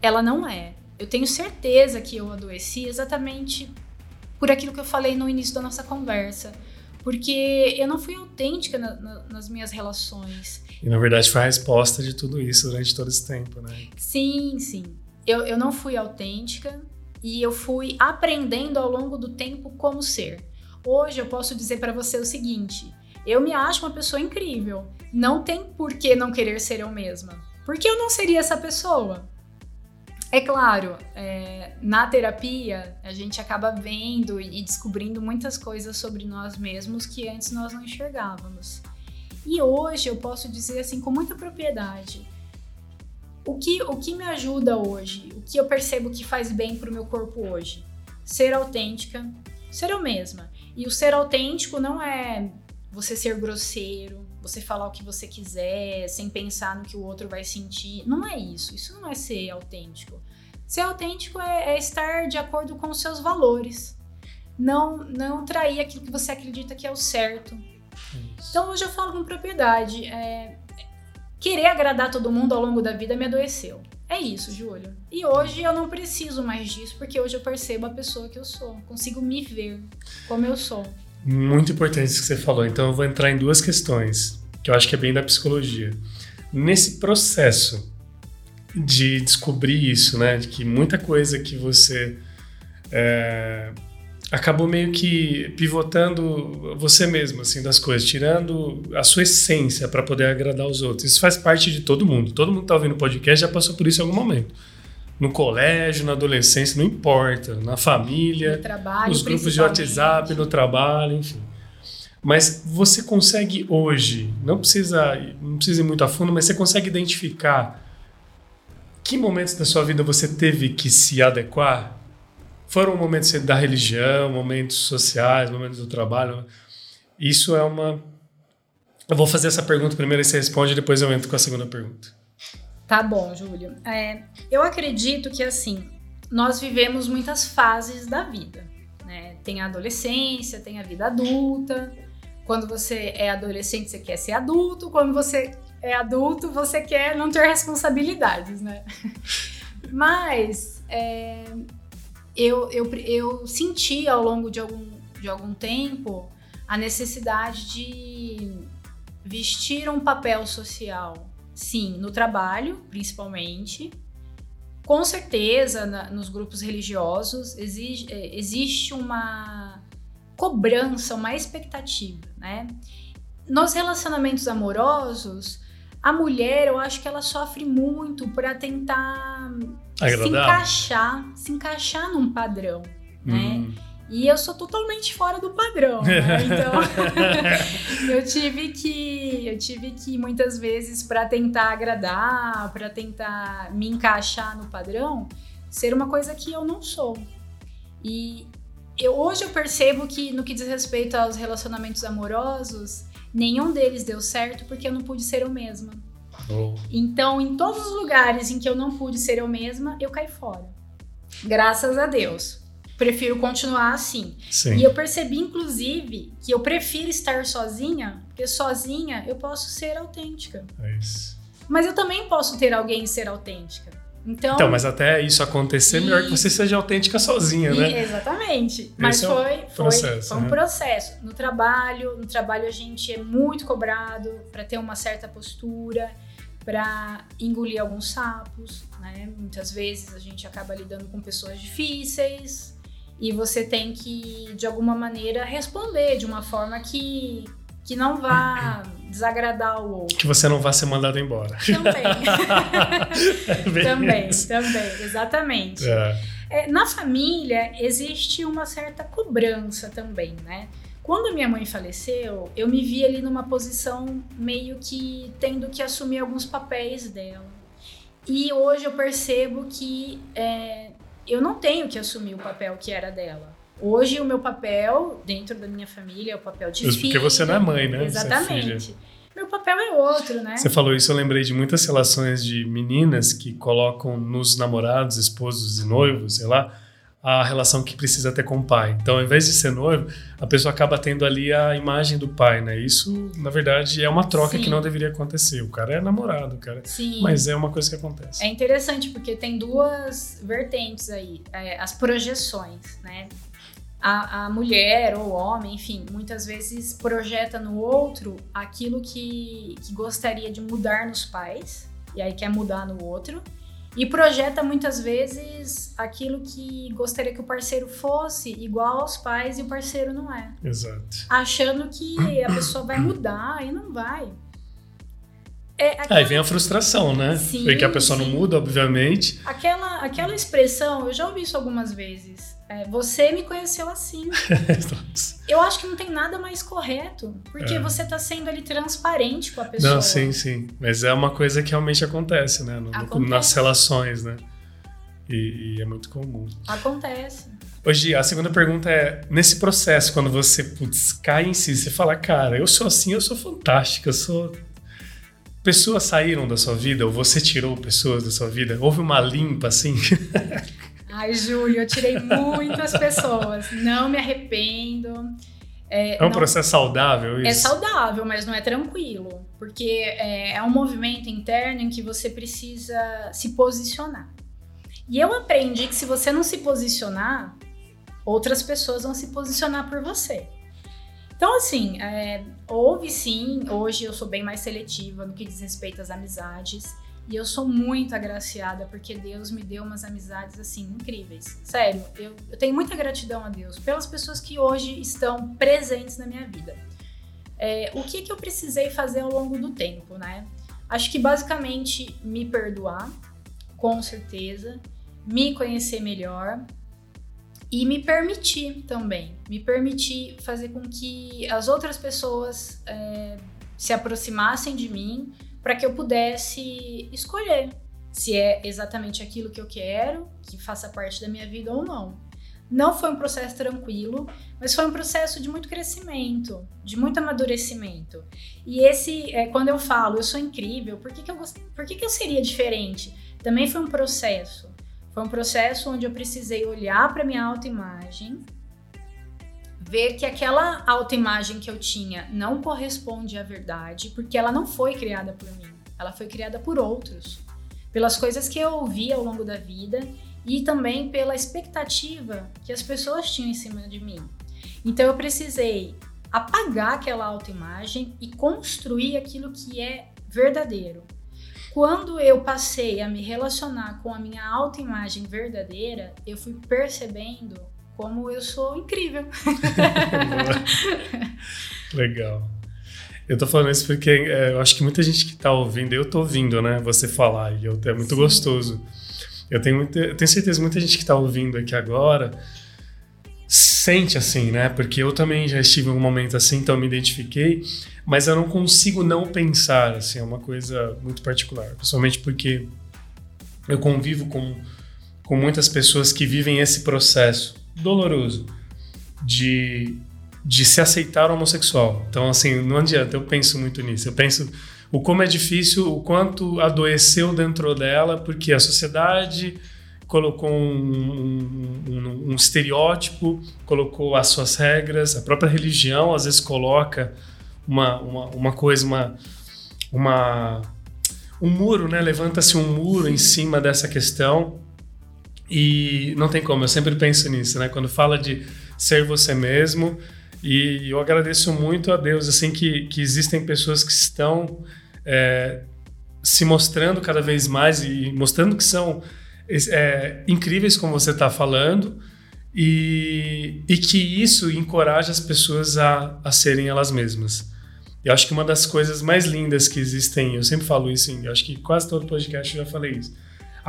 ela não é. Eu tenho certeza que eu adoeci exatamente por aquilo que eu falei no início da nossa conversa. Porque eu não fui autêntica na, na, nas minhas relações. E na verdade foi a resposta de tudo isso durante todo esse tempo, né? Sim, sim. Eu, eu não fui autêntica e eu fui aprendendo ao longo do tempo como ser. Hoje eu posso dizer para você o seguinte: eu me acho uma pessoa incrível. Não tem por que não querer ser eu mesma. Porque eu não seria essa pessoa. É claro, é, na terapia a gente acaba vendo e descobrindo muitas coisas sobre nós mesmos que antes nós não enxergávamos. E hoje eu posso dizer assim com muita propriedade. O que, o que me ajuda hoje, o que eu percebo que faz bem para o meu corpo hoje? Ser autêntica, ser eu mesma. E o ser autêntico não é você ser grosseiro, você falar o que você quiser, sem pensar no que o outro vai sentir. Não é isso. Isso não é ser autêntico. Ser autêntico é, é estar de acordo com os seus valores. Não, não trair aquilo que você acredita que é o certo. Isso. Então hoje eu falo com propriedade. É, querer agradar todo mundo ao longo da vida me adoeceu. É isso, Júlio. E hoje eu não preciso mais disso, porque hoje eu percebo a pessoa que eu sou. Consigo me ver como eu sou. Muito importante isso que você falou. Então eu vou entrar em duas questões, que eu acho que é bem da psicologia. Nesse processo de descobrir isso, né? De que muita coisa que você é, acabou meio que pivotando você mesmo, assim, das coisas, tirando a sua essência para poder agradar os outros. Isso faz parte de todo mundo. Todo mundo que tá ouvindo o podcast já passou por isso em algum momento no colégio, na adolescência, não importa, na família, no trabalho, nos grupos de WhatsApp, no trabalho, enfim. Mas você consegue hoje, não precisa, não precisa ir muito a fundo, mas você consegue identificar que momentos da sua vida você teve que se adequar? Foram momentos da religião, momentos sociais, momentos do trabalho? Isso é uma. Eu vou fazer essa pergunta primeiro e você responde, depois eu entro com a segunda pergunta. Tá bom, Júlio. É, eu acredito que assim, nós vivemos muitas fases da vida. Né? Tem a adolescência, tem a vida adulta. Quando você é adolescente, você quer ser adulto. Quando você é adulto, você quer não ter responsabilidades, né? Mas é, eu, eu, eu senti ao longo de algum, de algum tempo a necessidade de vestir um papel social Sim, no trabalho, principalmente. Com certeza, na, nos grupos religiosos, exige, é, existe uma cobrança, uma expectativa, né? Nos relacionamentos amorosos, a mulher, eu acho que ela sofre muito para tentar Se encaixar, se encaixar num padrão, né? hum. E eu sou totalmente fora do padrão, né? Então, eu tive que eu tive que muitas vezes para tentar agradar, para tentar me encaixar no padrão, ser uma coisa que eu não sou. E eu, hoje eu percebo que no que diz respeito aos relacionamentos amorosos, Nenhum deles deu certo porque eu não pude ser eu mesma. Oh. Então, em todos os lugares em que eu não pude ser eu mesma, eu caí fora. Graças a Deus. Prefiro continuar assim. Sim. E eu percebi, inclusive, que eu prefiro estar sozinha, porque sozinha eu posso ser autêntica. É isso. Mas eu também posso ter alguém e ser autêntica. Então, Então, mas até isso acontecer, melhor que você seja autêntica sozinha, e- né? exatamente. Mas Esse é um foi, foi, processo, foi um né? processo. No trabalho, no trabalho a gente é muito cobrado para ter uma certa postura, para engolir alguns sapos, né? Muitas vezes a gente acaba lidando com pessoas difíceis e você tem que de alguma maneira responder de uma forma que que não vá desagradar o outro. Que você não vá ser mandado embora. Também. É também, isso. também, exatamente. É. É, na família existe uma certa cobrança também, né? Quando minha mãe faleceu, eu me vi ali numa posição meio que tendo que assumir alguns papéis dela. E hoje eu percebo que é, eu não tenho que assumir o papel que era dela. Hoje o meu papel dentro da minha família é o papel de porque você não é mãe, né? É Exatamente. Meu papel é outro, né? Você falou isso, eu lembrei de muitas relações de meninas que colocam nos namorados, esposos e noivos, sei lá, a relação que precisa ter com o pai. Então, ao invés de ser noivo, a pessoa acaba tendo ali a imagem do pai, né? Isso, na verdade, é uma troca Sim. que não deveria acontecer. O cara é namorado, cara. Sim. Mas é uma coisa que acontece. É interessante porque tem duas vertentes aí, é, as projeções, né? A, a mulher ou o homem, enfim, muitas vezes projeta no outro aquilo que, que gostaria de mudar nos pais, e aí quer mudar no outro, e projeta muitas vezes aquilo que gostaria que o parceiro fosse igual aos pais e o parceiro não é. Exato. Achando que a pessoa vai mudar e não vai. É Aí aquela- vem a frustração, né? Sim, Porque a pessoa não sim. muda, obviamente. Aquela, aquela expressão, eu já ouvi isso algumas vezes. É, você me conheceu assim. Eu acho que não tem nada mais correto. Porque É. você tá sendo ali transparente com a pessoa. Não, sim, sim. Mas é uma coisa que realmente acontece, né? No- Acontece. nas relações, né? E, e é muito comum. Acontece. Hoje, a segunda pergunta é: nesse processo, quando você putz, cai em si, você fala, cara, eu sou assim, eu sou fantástica, eu sou. Pessoas saíram da sua vida, ou você tirou pessoas da sua vida? Houve uma limpa assim? Ai, Júlio, eu tirei muitas pessoas. Não me arrependo. É, É um não- processo saudável É isso? saudável, mas não é tranquilo. Porque é, é um movimento interno em que você precisa se posicionar. E eu aprendi que se você não se posicionar, outras pessoas vão se posicionar por você. Então, assim, é, houve sim, hoje eu sou bem mais seletiva no que diz respeito às amizades. E eu sou muito agraciada porque Deus me deu umas amizades assim incríveis. Sério, eu, eu tenho muita gratidão a Deus pelas pessoas que hoje estão presentes na minha vida. É, o que, que eu precisei fazer ao longo do tempo, né? Acho que basicamente me perdoar, com certeza, me conhecer melhor e me permitir também. Me permitir fazer com que as outras pessoas é, se aproximassem de mim para que eu pudesse escolher se é exatamente aquilo que eu quero, que faça parte da minha vida ou não. Não foi um processo tranquilo, mas foi um processo de muito crescimento, de muito amadurecimento. E esse, é, quando eu falo, eu sou incrível, por que, que, eu, por que, que eu seria diferente? Também foi um processo. Foi um processo onde eu precisei olhar para minha autoimagem, ver que aquela autoimagem que eu tinha não corresponde à verdade, porque ela não foi criada por mim, ela foi criada por outros, pelas coisas que eu ouvi ao longo da vida e também pela expectativa que as pessoas tinham em cima de mim. Então eu precisei apagar aquela autoimagem e construir aquilo que é verdadeiro. Quando eu passei a me relacionar com a minha autoimagem verdadeira, eu fui percebendo como eu sou incrível. Legal. Eu tô falando isso porque é, eu acho que muita gente que tá ouvindo, eu tô ouvindo, né? Você falar, e eu, é muito Sim. gostoso. Eu tenho, muita, eu tenho certeza que muita gente que tá ouvindo aqui agora sente assim, né? Porque eu também já estive em um momento assim, então me identifiquei, mas eu não consigo não pensar, assim, é uma coisa muito particular. Principalmente porque eu convivo com, com muitas pessoas que vivem esse processo doloroso de de se aceitar homossexual. Então, assim, não adianta, eu penso muito nisso. Eu penso o como é difícil, o quanto adoeceu dentro dela, porque a sociedade colocou um, um, um, estereótipo, colocou as suas regras, a própria religião às vezes coloca uma, uma, uma coisa, uma, uma, um muro, né? Levanta-se um muro em cima dessa questão e não tem como, eu sempre penso nisso, né? Quando fala de ser você mesmo, e eu agradeço muito a Deus, assim, que, que existem pessoas que estão é, se mostrando cada vez mais e mostrando que são é, incríveis, como você está falando, e, e que isso encoraja as pessoas a, a serem elas mesmas. Eu acho que uma das coisas mais lindas que existem, eu sempre falo isso, eu acho que quase todo podcast eu já falei isso,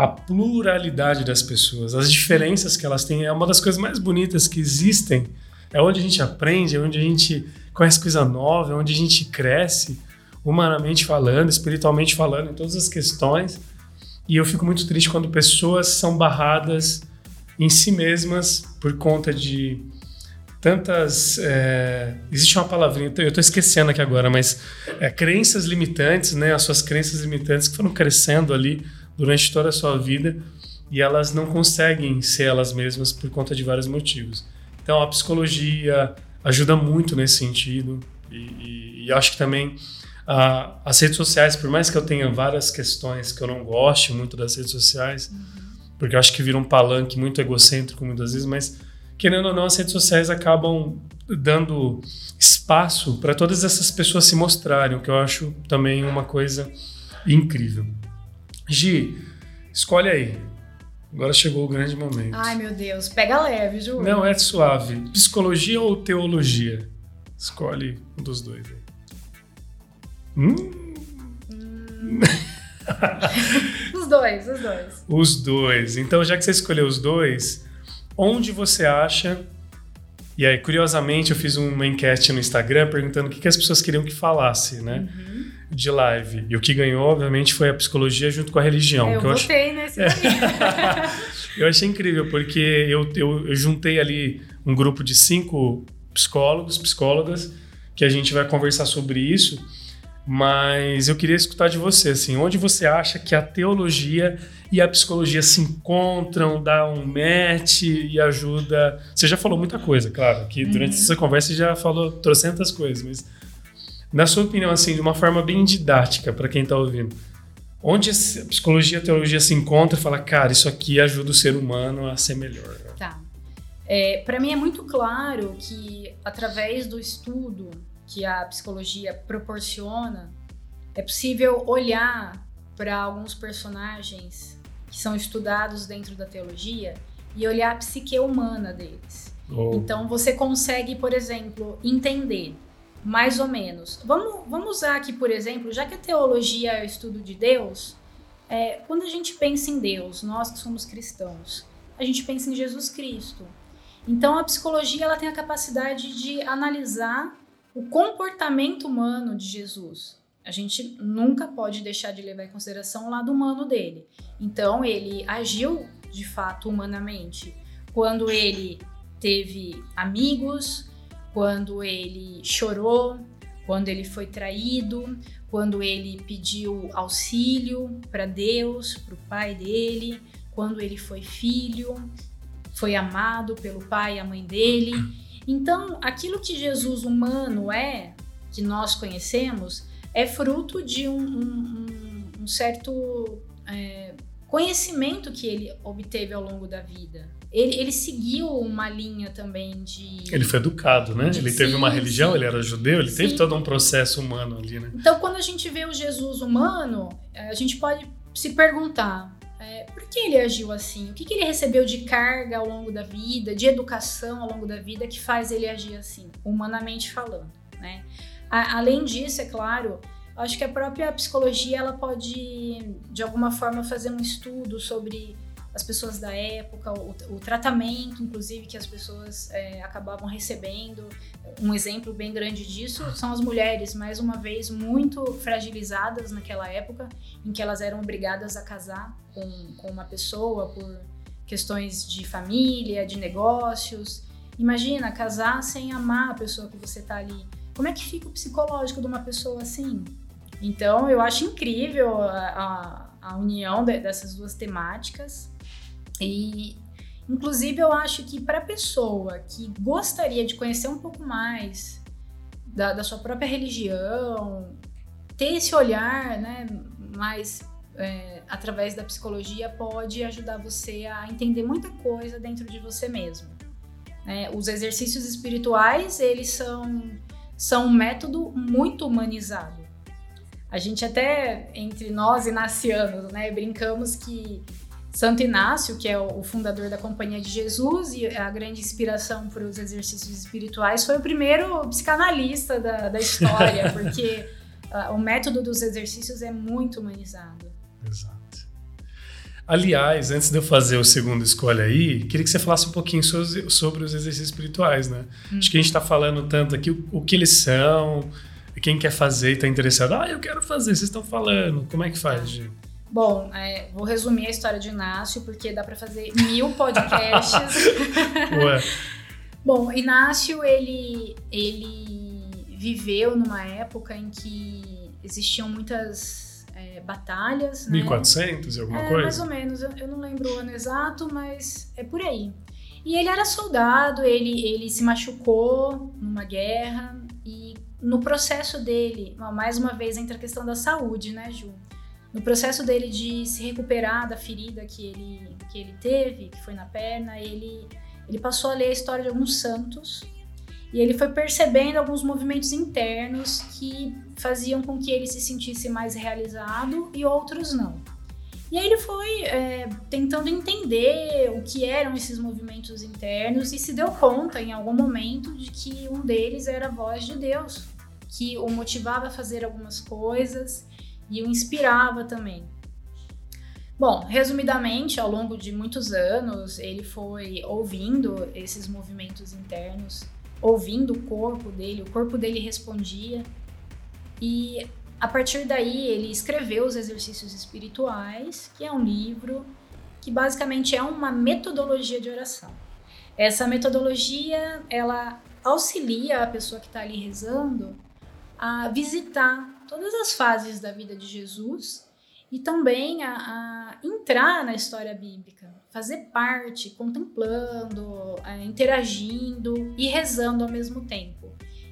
a pluralidade das pessoas, as diferenças que elas têm é uma das coisas mais bonitas que existem. É onde a gente aprende, é onde a gente conhece coisa nova, é onde a gente cresce, humanamente falando, espiritualmente falando, em todas as questões. E eu fico muito triste quando pessoas são barradas em si mesmas por conta de tantas. É, existe uma palavrinha, eu estou esquecendo aqui agora, mas é, crenças limitantes, né? As suas crenças limitantes que foram crescendo ali durante toda a sua vida e elas não conseguem ser elas mesmas por conta de vários motivos. Então a psicologia ajuda muito nesse sentido e, e, e acho que também Uh, as redes sociais, por mais que eu tenha várias questões que eu não goste muito das redes sociais, uhum. porque eu acho que vira um palanque muito egocêntrico muitas vezes, mas querendo ou não, as redes sociais acabam dando espaço para todas essas pessoas se mostrarem, o que eu acho também uma coisa incrível. Gi, escolhe aí. Agora chegou o grande momento. Ai, meu Deus, pega leve, Ju. Não, é suave. Psicologia ou teologia? Escolhe um dos dois aí. Hum? os dois, os dois. Os dois. Então, já que você escolheu os dois, onde você acha. E aí, curiosamente, eu fiz uma enquete no Instagram perguntando o que, que as pessoas queriam que falasse, né? Uhum. De live. E o que ganhou, obviamente, foi a psicologia junto com a religião. É, eu eu votei nesse Eu achei incrível, porque eu, eu, eu juntei ali um grupo de cinco psicólogos, psicólogas, que a gente vai conversar sobre isso. Mas eu queria escutar de você, assim, onde você acha que a teologia e a psicologia se encontram, dá um match e ajuda. Você já falou muita coisa, claro, que durante uhum. essa conversa você já falou trocentas coisas, mas na sua opinião, assim, de uma forma bem didática para quem está ouvindo, onde a psicologia e a teologia se encontram e fala, cara, isso aqui ajuda o ser humano a ser melhor. Tá. É, para mim é muito claro que através do estudo que a psicologia proporciona, é possível olhar para alguns personagens que são estudados dentro da teologia e olhar a psique humana deles. Oh. Então você consegue, por exemplo, entender mais ou menos. Vamos, vamos usar aqui, por exemplo, já que a teologia é o estudo de Deus, é, quando a gente pensa em Deus, nós que somos cristãos, a gente pensa em Jesus Cristo. Então a psicologia ela tem a capacidade de analisar o comportamento humano de Jesus. A gente nunca pode deixar de levar em consideração o lado humano dele. Então, ele agiu de fato humanamente. Quando ele teve amigos, quando ele chorou, quando ele foi traído, quando ele pediu auxílio para Deus, para o pai dele, quando ele foi filho, foi amado pelo pai e a mãe dele. Então, aquilo que Jesus humano é, que nós conhecemos, é fruto de um, um, um certo é, conhecimento que ele obteve ao longo da vida. Ele, ele, seguiu uma linha também de. Ele foi educado, né? De, ele teve sim, uma religião, sim. ele era judeu, ele sim. teve todo um processo humano ali, né? Então, quando a gente vê o Jesus humano, a gente pode se perguntar: é, por que ele agiu assim? O que, que ele recebeu de carga ao longo da vida, de educação ao longo da vida que faz ele agir assim, humanamente falando, né? A, além disso, é claro, acho que a própria psicologia ela pode de alguma forma fazer um estudo sobre as pessoas da época, o, o tratamento, inclusive, que as pessoas é, acabavam recebendo. Um exemplo bem grande disso são as mulheres, mais uma vez, muito fragilizadas naquela época, em que elas eram obrigadas a casar com, com uma pessoa por questões de família, de negócios. Imagina casar sem amar a pessoa que você tá ali. Como é que fica o psicológico de uma pessoa assim? Então, eu acho incrível a, a, a união de, dessas duas temáticas. E, inclusive, eu acho que para a pessoa que gostaria de conhecer um pouco mais da, da sua própria religião, ter esse olhar né, mais é, através da psicologia pode ajudar você a entender muita coisa dentro de você mesmo. É, os exercícios espirituais, eles são, são um método muito humanizado. A gente até, entre nós inacianos, né, brincamos que Santo Inácio, que é o fundador da Companhia de Jesus e a grande inspiração para os exercícios espirituais, foi o primeiro psicanalista da, da história, porque uh, o método dos exercícios é muito humanizado. Exato. Aliás, antes de eu fazer o segundo escolha aí, queria que você falasse um pouquinho sobre os exercícios espirituais, né? Hum. Acho que a gente está falando tanto aqui o, o, que eles são, quem quer fazer e está interessado. Ah, eu quero fazer, vocês estão falando. Como é que faz, Gi? Bom, é, vou resumir a história de Inácio, porque dá para fazer mil podcasts. Ué. Bom, Inácio, ele, ele viveu numa época em que existiam muitas é, batalhas. 1400 né? alguma é, coisa? Mais ou menos, eu, eu, não lembro o ano exato, mas é por aí. E ele era soldado, ele, ele se machucou numa guerra e no processo dele, mais uma vez entra a questão da saúde, né, Ju? No processo dele de se recuperar da ferida que ele, que ele teve, que foi na perna, ele, ele passou a ler a história de alguns santos e ele foi percebendo alguns movimentos internos que faziam com que ele se sentisse mais realizado e outros não. E aí ele foi é, tentando entender o que eram esses movimentos internos e se deu conta em algum momento de que um deles era a voz de Deus, que o motivava a fazer algumas coisas e o inspirava também. Bom, resumidamente, ao longo de muitos anos, ele foi ouvindo esses movimentos internos ouvindo o corpo dele, o corpo dele respondia. E a partir daí ele escreveu os exercícios espirituais, que é um livro que basicamente é uma metodologia de oração. Essa metodologia ela auxilia a pessoa que está ali rezando a visitar todas as fases da vida de Jesus e também a, a entrar na história bíblica, fazer parte, contemplando, é, interagindo e rezando ao mesmo tempo.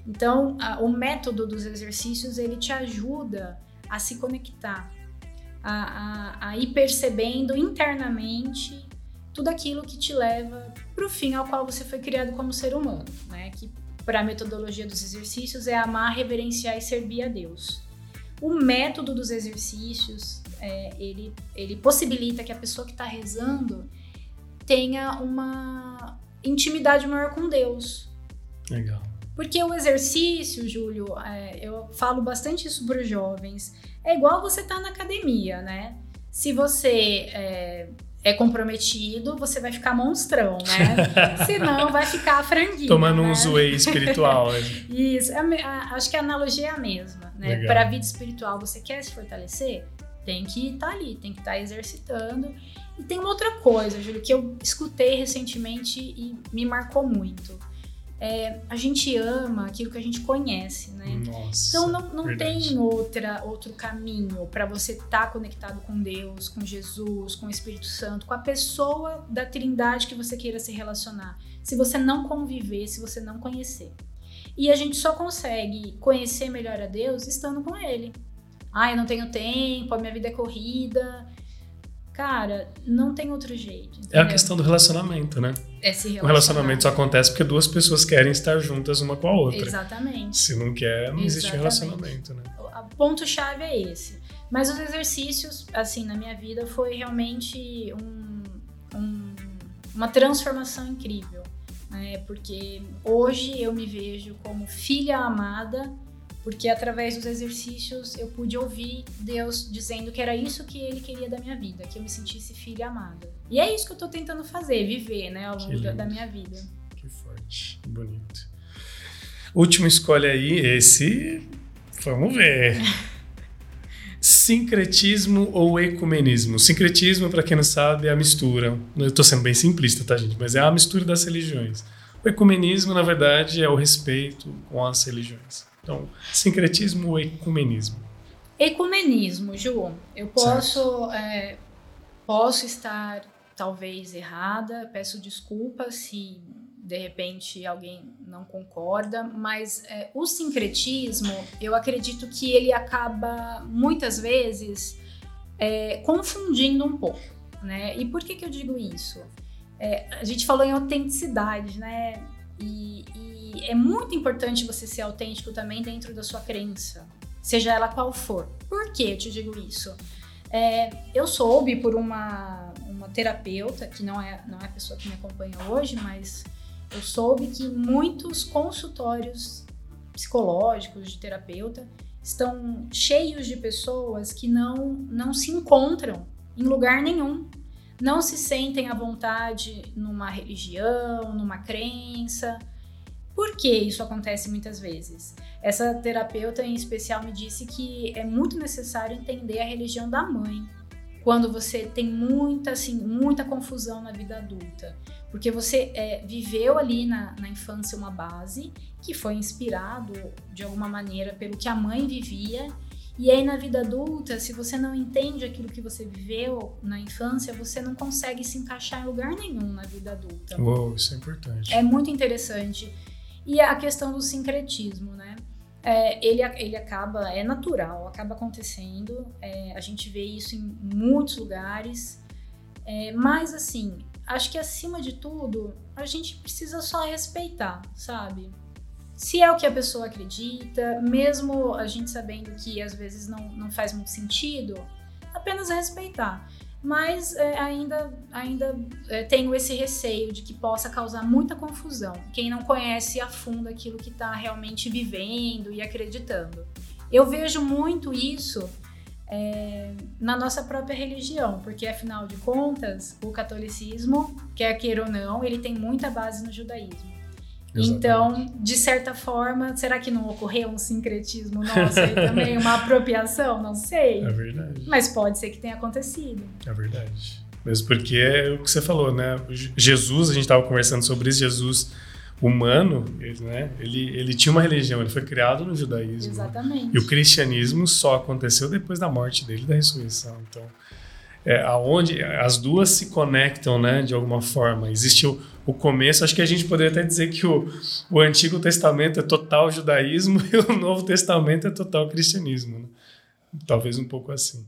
Então, a, o método dos exercícios ele te ajuda a se conectar, a, a, a ir percebendo internamente tudo aquilo que te leva para o fim ao qual você foi criado como ser humano, né? Que para a metodologia dos exercícios é amar, reverenciar e servir a Deus. O método dos exercícios é, ele, ele possibilita que a pessoa que está rezando tenha uma intimidade maior com Deus. Legal. Porque o exercício, Júlio, é, eu falo bastante isso para os jovens, é igual você estar tá na academia, né? Se você é, é, comprometido, você vai ficar monstrão, né? Se não, vai ficar franguinho. Tomando né? um zoe espiritual. Né? Isso, é acho que a analogia é a mesma, né? Para a vida espiritual, você quer se fortalecer? tem que estar tá ali, tem que estar tá exercitando. E tem uma outra coisa, Júlio, que eu escutei recentemente e me marcou muito. É, a gente ama aquilo que a gente conhece, né? Nossa, então não, não tem outra, outro caminho para você estar tá conectado com Deus, com Jesus, com o Espírito Santo, com a pessoa da Trindade que você queira se relacionar. Se você não conviver, se você não conhecer. E a gente só consegue conhecer melhor a Deus estando com Ele. Ah, eu não tenho tempo, a minha vida é corrida. Cara, não tem outro jeito. Entendeu? É a questão do relacionamento, né? Esse o relacionamento só acontece porque duas pessoas querem estar juntas uma com a outra. Exatamente. Se não quer, não Exatamente. existe relacionamento, né? O ponto-chave é esse. Mas os exercícios, assim, na minha vida foi realmente um, um, uma transformação incrível. Né? Porque hoje eu me vejo como filha amada porque através dos exercícios eu pude ouvir Deus dizendo que era isso que ele queria da minha vida, que eu me sentisse filha amada. E é isso que eu tô tentando fazer, viver, né, ao longo da minha vida. Que forte, que bonito. Última escolha aí, esse. Vamos ver. Sincretismo ou ecumenismo? Sincretismo, para quem não sabe, é a mistura. Eu estou sendo bem simplista, tá, gente? Mas é a mistura das religiões. O ecumenismo, na verdade, é o respeito com as religiões. Então, sincretismo ou ecumenismo? Ecumenismo, Ju. Eu posso, é, posso estar talvez errada, peço desculpas se de repente alguém não concorda, mas é, o sincretismo, eu acredito que ele acaba muitas vezes é, confundindo um pouco, né? E por que, que eu digo isso? É, a gente falou em autenticidade, né? E, e é muito importante você ser autêntico também dentro da sua crença, seja ela qual for. Por que eu te digo isso? É, eu soube por uma, uma terapeuta, que não é, não é a pessoa que me acompanha hoje, mas eu soube que muitos consultórios psicológicos de terapeuta estão cheios de pessoas que não, não se encontram em lugar nenhum. Não se sentem à vontade numa religião, numa crença. Por que isso acontece muitas vezes? Essa terapeuta em especial me disse que é muito necessário entender a religião da mãe quando você tem muita, assim, muita confusão na vida adulta. Porque você é, viveu ali na, na infância uma base que foi inspirado de alguma maneira pelo que a mãe vivia. E aí na vida adulta, se você não entende aquilo que você viveu na infância, você não consegue se encaixar em lugar nenhum na vida adulta. Uou, isso é importante. É muito interessante. E a questão do sincretismo, né? É, ele, ele acaba, é natural, acaba acontecendo. É, a gente vê isso em muitos lugares. É, mas assim, acho que acima de tudo, a gente precisa só respeitar, sabe? Se é o que a pessoa acredita, mesmo a gente sabendo que às vezes não, não faz muito sentido, apenas respeitar. Mas é, ainda, ainda é, tenho esse receio de que possa causar muita confusão. Quem não conhece a fundo aquilo que está realmente vivendo e acreditando. Eu vejo muito isso é, na nossa própria religião, porque afinal de contas, o catolicismo, quer queira ou não, ele tem muita base no judaísmo. Exatamente. Então, de certa forma, será que não ocorreu um sincretismo nosso aí também, uma apropriação? Não sei. É verdade. Mas pode ser que tenha acontecido. É verdade. Mesmo porque é o que você falou, né? Jesus, a gente estava conversando sobre isso, Jesus humano, ele, né? Ele, ele tinha uma religião, ele foi criado no judaísmo. Exatamente. E o cristianismo só aconteceu depois da morte dele, da ressurreição. Então, é, aonde as duas se conectam, né? De alguma forma. Existe o, o começo, acho que a gente poderia até dizer que o, o Antigo Testamento é total judaísmo e o Novo Testamento é total cristianismo. Né? Talvez um pouco assim.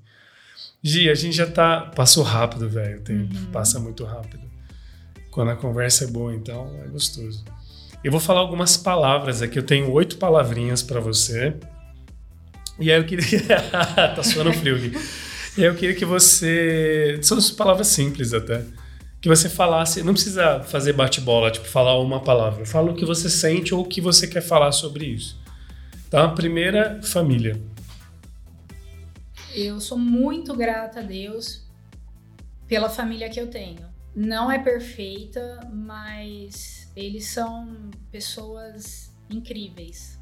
Gi, a gente já tá. Passou rápido, velho. O tempo uhum. passa muito rápido. Quando a conversa é boa, então é gostoso. Eu vou falar algumas palavras aqui. Eu tenho oito palavrinhas para você. E aí eu queria. tá suando frio aqui. Eu queria que você. São palavras simples até. Que você falasse. Não precisa fazer bate-bola, tipo, falar uma palavra. Fala o que você sente ou o que você quer falar sobre isso. Então, a primeira, família. Eu sou muito grata a Deus pela família que eu tenho. Não é perfeita, mas eles são pessoas incríveis.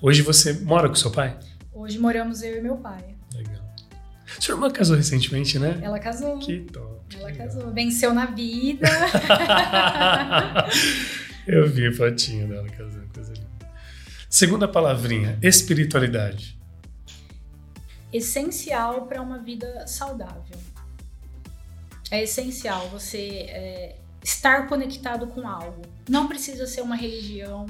Hoje você mora com seu pai? Hoje moramos eu e meu pai. Legal. Sua irmã casou recentemente, né? Ela casou. Que top. Ela legal. casou. Venceu na vida. eu vi a fotinha dela casando, coisa linda. Segunda palavrinha, espiritualidade. Essencial para uma vida saudável. É essencial você é, estar conectado com algo. Não precisa ser uma religião,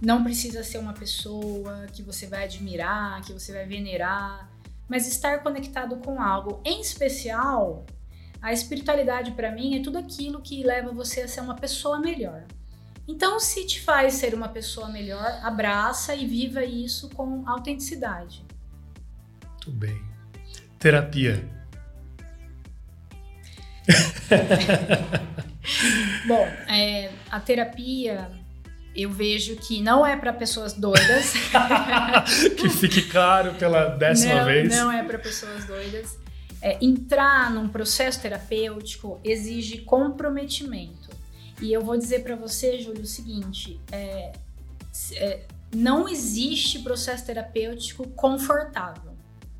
não precisa ser uma pessoa que você vai admirar, que você vai venerar, mas estar conectado com algo. Em especial, a espiritualidade para mim é tudo aquilo que leva você a ser uma pessoa melhor. Então, se te faz ser uma pessoa melhor, abraça e viva isso com autenticidade. Muito bem. Terapia. Bom, é, a terapia eu vejo que não é para pessoas doidas. que fique claro pela décima não, vez. Não é para pessoas doidas. É, entrar num processo terapêutico exige comprometimento. E eu vou dizer para você, Júlio, o seguinte: é, é, não existe processo terapêutico confortável.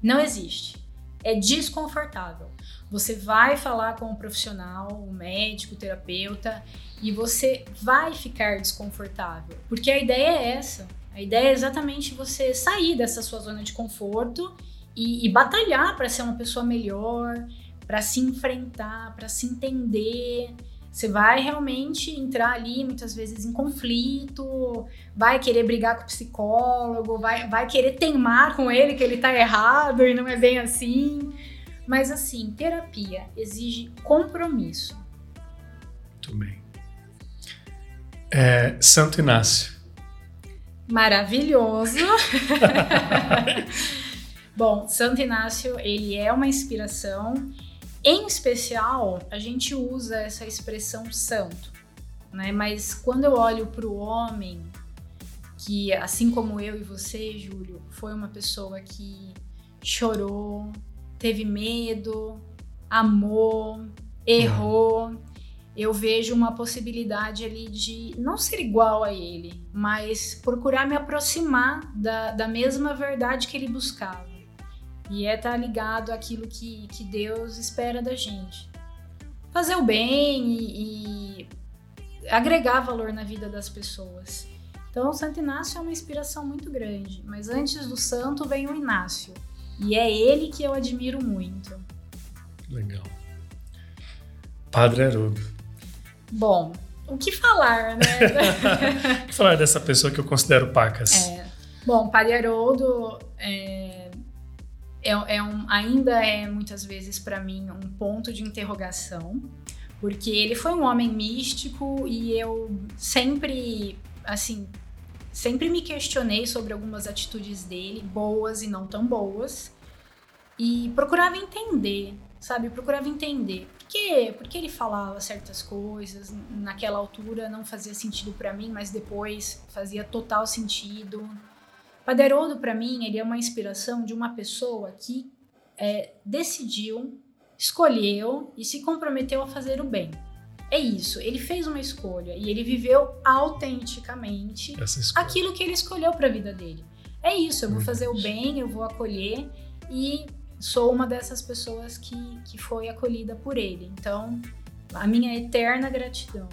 Não existe. É desconfortável. Você vai falar com o profissional, o médico, o terapeuta, e você vai ficar desconfortável. Porque a ideia é essa. A ideia é exatamente você sair dessa sua zona de conforto e, e batalhar para ser uma pessoa melhor, para se enfrentar, para se entender. Você vai realmente entrar ali muitas vezes em conflito, vai querer brigar com o psicólogo, vai, vai querer teimar com ele que ele tá errado e não é bem assim. Mas assim, terapia exige compromisso. Muito bem. É, Santo Inácio. Maravilhoso. Bom, Santo Inácio, ele é uma inspiração. Em especial, a gente usa essa expressão santo, né? Mas quando eu olho para o homem, que assim como eu e você, Júlio, foi uma pessoa que chorou, teve medo, amou, errou, eu vejo uma possibilidade ali de não ser igual a ele, mas procurar me aproximar da, da mesma verdade que ele buscava. E é estar tá ligado àquilo que, que Deus espera da gente. Fazer o bem e, e agregar valor na vida das pessoas. Então, Santo Inácio é uma inspiração muito grande, mas antes do santo vem o Inácio. E é ele que eu admiro muito. Legal. Padre Haroldo. Bom, o que falar, né? o que falar dessa pessoa que eu considero pacas? É. Bom, Padre Haroldo é, é, é um, ainda é muitas vezes para mim um ponto de interrogação, porque ele foi um homem místico e eu sempre, assim, sempre me questionei sobre algumas atitudes dele, boas e não tão boas, e procurava entender, sabe? procurava entender por que, por que ele falava certas coisas, naquela altura não fazia sentido para mim, mas depois fazia total sentido. Paderodo, para mim, ele é uma inspiração de uma pessoa que é, decidiu, escolheu e se comprometeu a fazer o bem. É isso, ele fez uma escolha e ele viveu autenticamente aquilo que ele escolheu para a vida dele. É isso, eu vou fazer o bem, eu vou acolher e sou uma dessas pessoas que, que foi acolhida por ele. Então, a minha eterna gratidão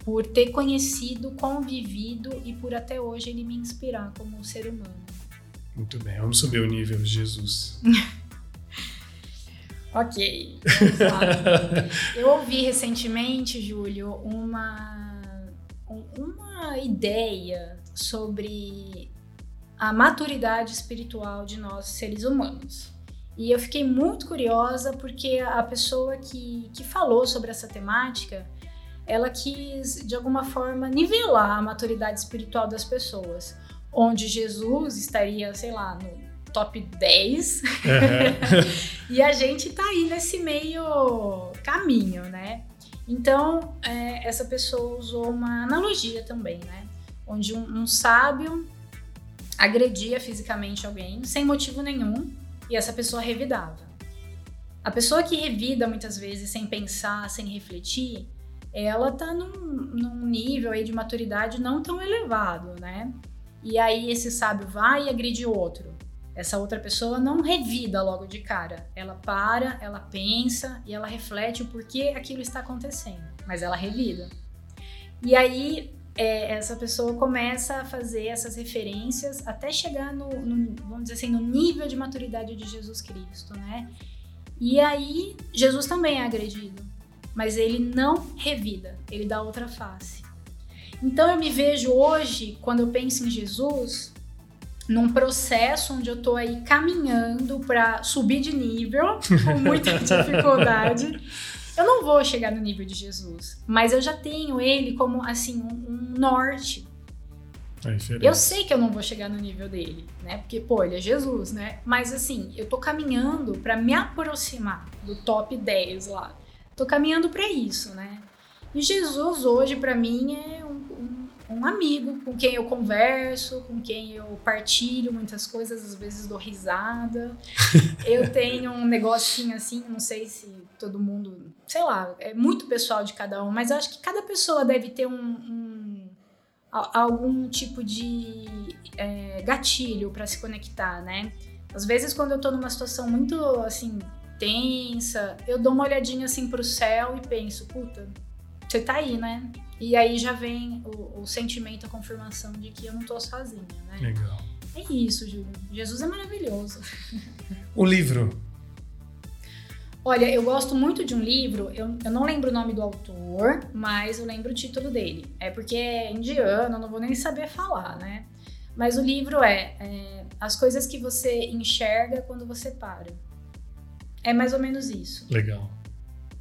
por ter conhecido, convivido e por até hoje ele me inspirar como um ser humano. Muito bem, vamos subir o nível de Jesus. ok. Eu ouvi recentemente, Júlio, uma, uma ideia sobre a maturidade espiritual de nós seres humanos. E eu fiquei muito curiosa porque a pessoa que, que falou sobre essa temática, ela quis, de alguma forma, nivelar a maturidade espiritual das pessoas. Onde Jesus estaria, sei lá, no top 10. Uhum. e a gente tá aí nesse meio caminho, né? Então, é, essa pessoa usou uma analogia também, né? Onde um, um sábio agredia fisicamente alguém sem motivo nenhum e essa pessoa revidava. A pessoa que revida muitas vezes sem pensar, sem refletir, ela tá num, num nível aí de maturidade não tão elevado, né? E aí esse sábio vai e agride outro. Essa outra pessoa não revida logo de cara. Ela para, ela pensa e ela reflete o porquê aquilo está acontecendo. Mas ela revida. E aí é, essa pessoa começa a fazer essas referências até chegar no, no, vamos dizer assim, no nível de maturidade de Jesus Cristo, né? E aí Jesus também é agredido, mas ele não revida, ele dá outra face. Então eu me vejo hoje, quando eu penso em Jesus, num processo onde eu tô aí caminhando para subir de nível com muita dificuldade. Eu não vou chegar no nível de Jesus, mas eu já tenho ele como assim um, um norte. É eu sei que eu não vou chegar no nível dele, né? Porque pô, ele é Jesus, né? Mas assim, eu tô caminhando para me aproximar do top 10 lá. Tô caminhando para isso, né? E Jesus hoje para mim é um, amigo com quem eu converso, com quem eu partilho muitas coisas, às vezes dou risada. eu tenho um negocinho assim, não sei se todo mundo, sei lá, é muito pessoal de cada um, mas eu acho que cada pessoa deve ter um, um algum tipo de é, gatilho para se conectar, né? Às vezes quando eu tô numa situação muito assim tensa, eu dou uma olhadinha assim pro céu e penso, puta, você tá aí, né? E aí já vem o, o sentimento, a confirmação de que eu não tô sozinha, né? Legal. É isso, Júlio. Jesus é maravilhoso. O livro. Olha, eu gosto muito de um livro, eu, eu não lembro o nome do autor, mas eu lembro o título dele. É porque é indiano, eu não vou nem saber falar, né? Mas o livro é, é As Coisas que Você Enxerga Quando Você Para. É mais ou menos isso. Legal.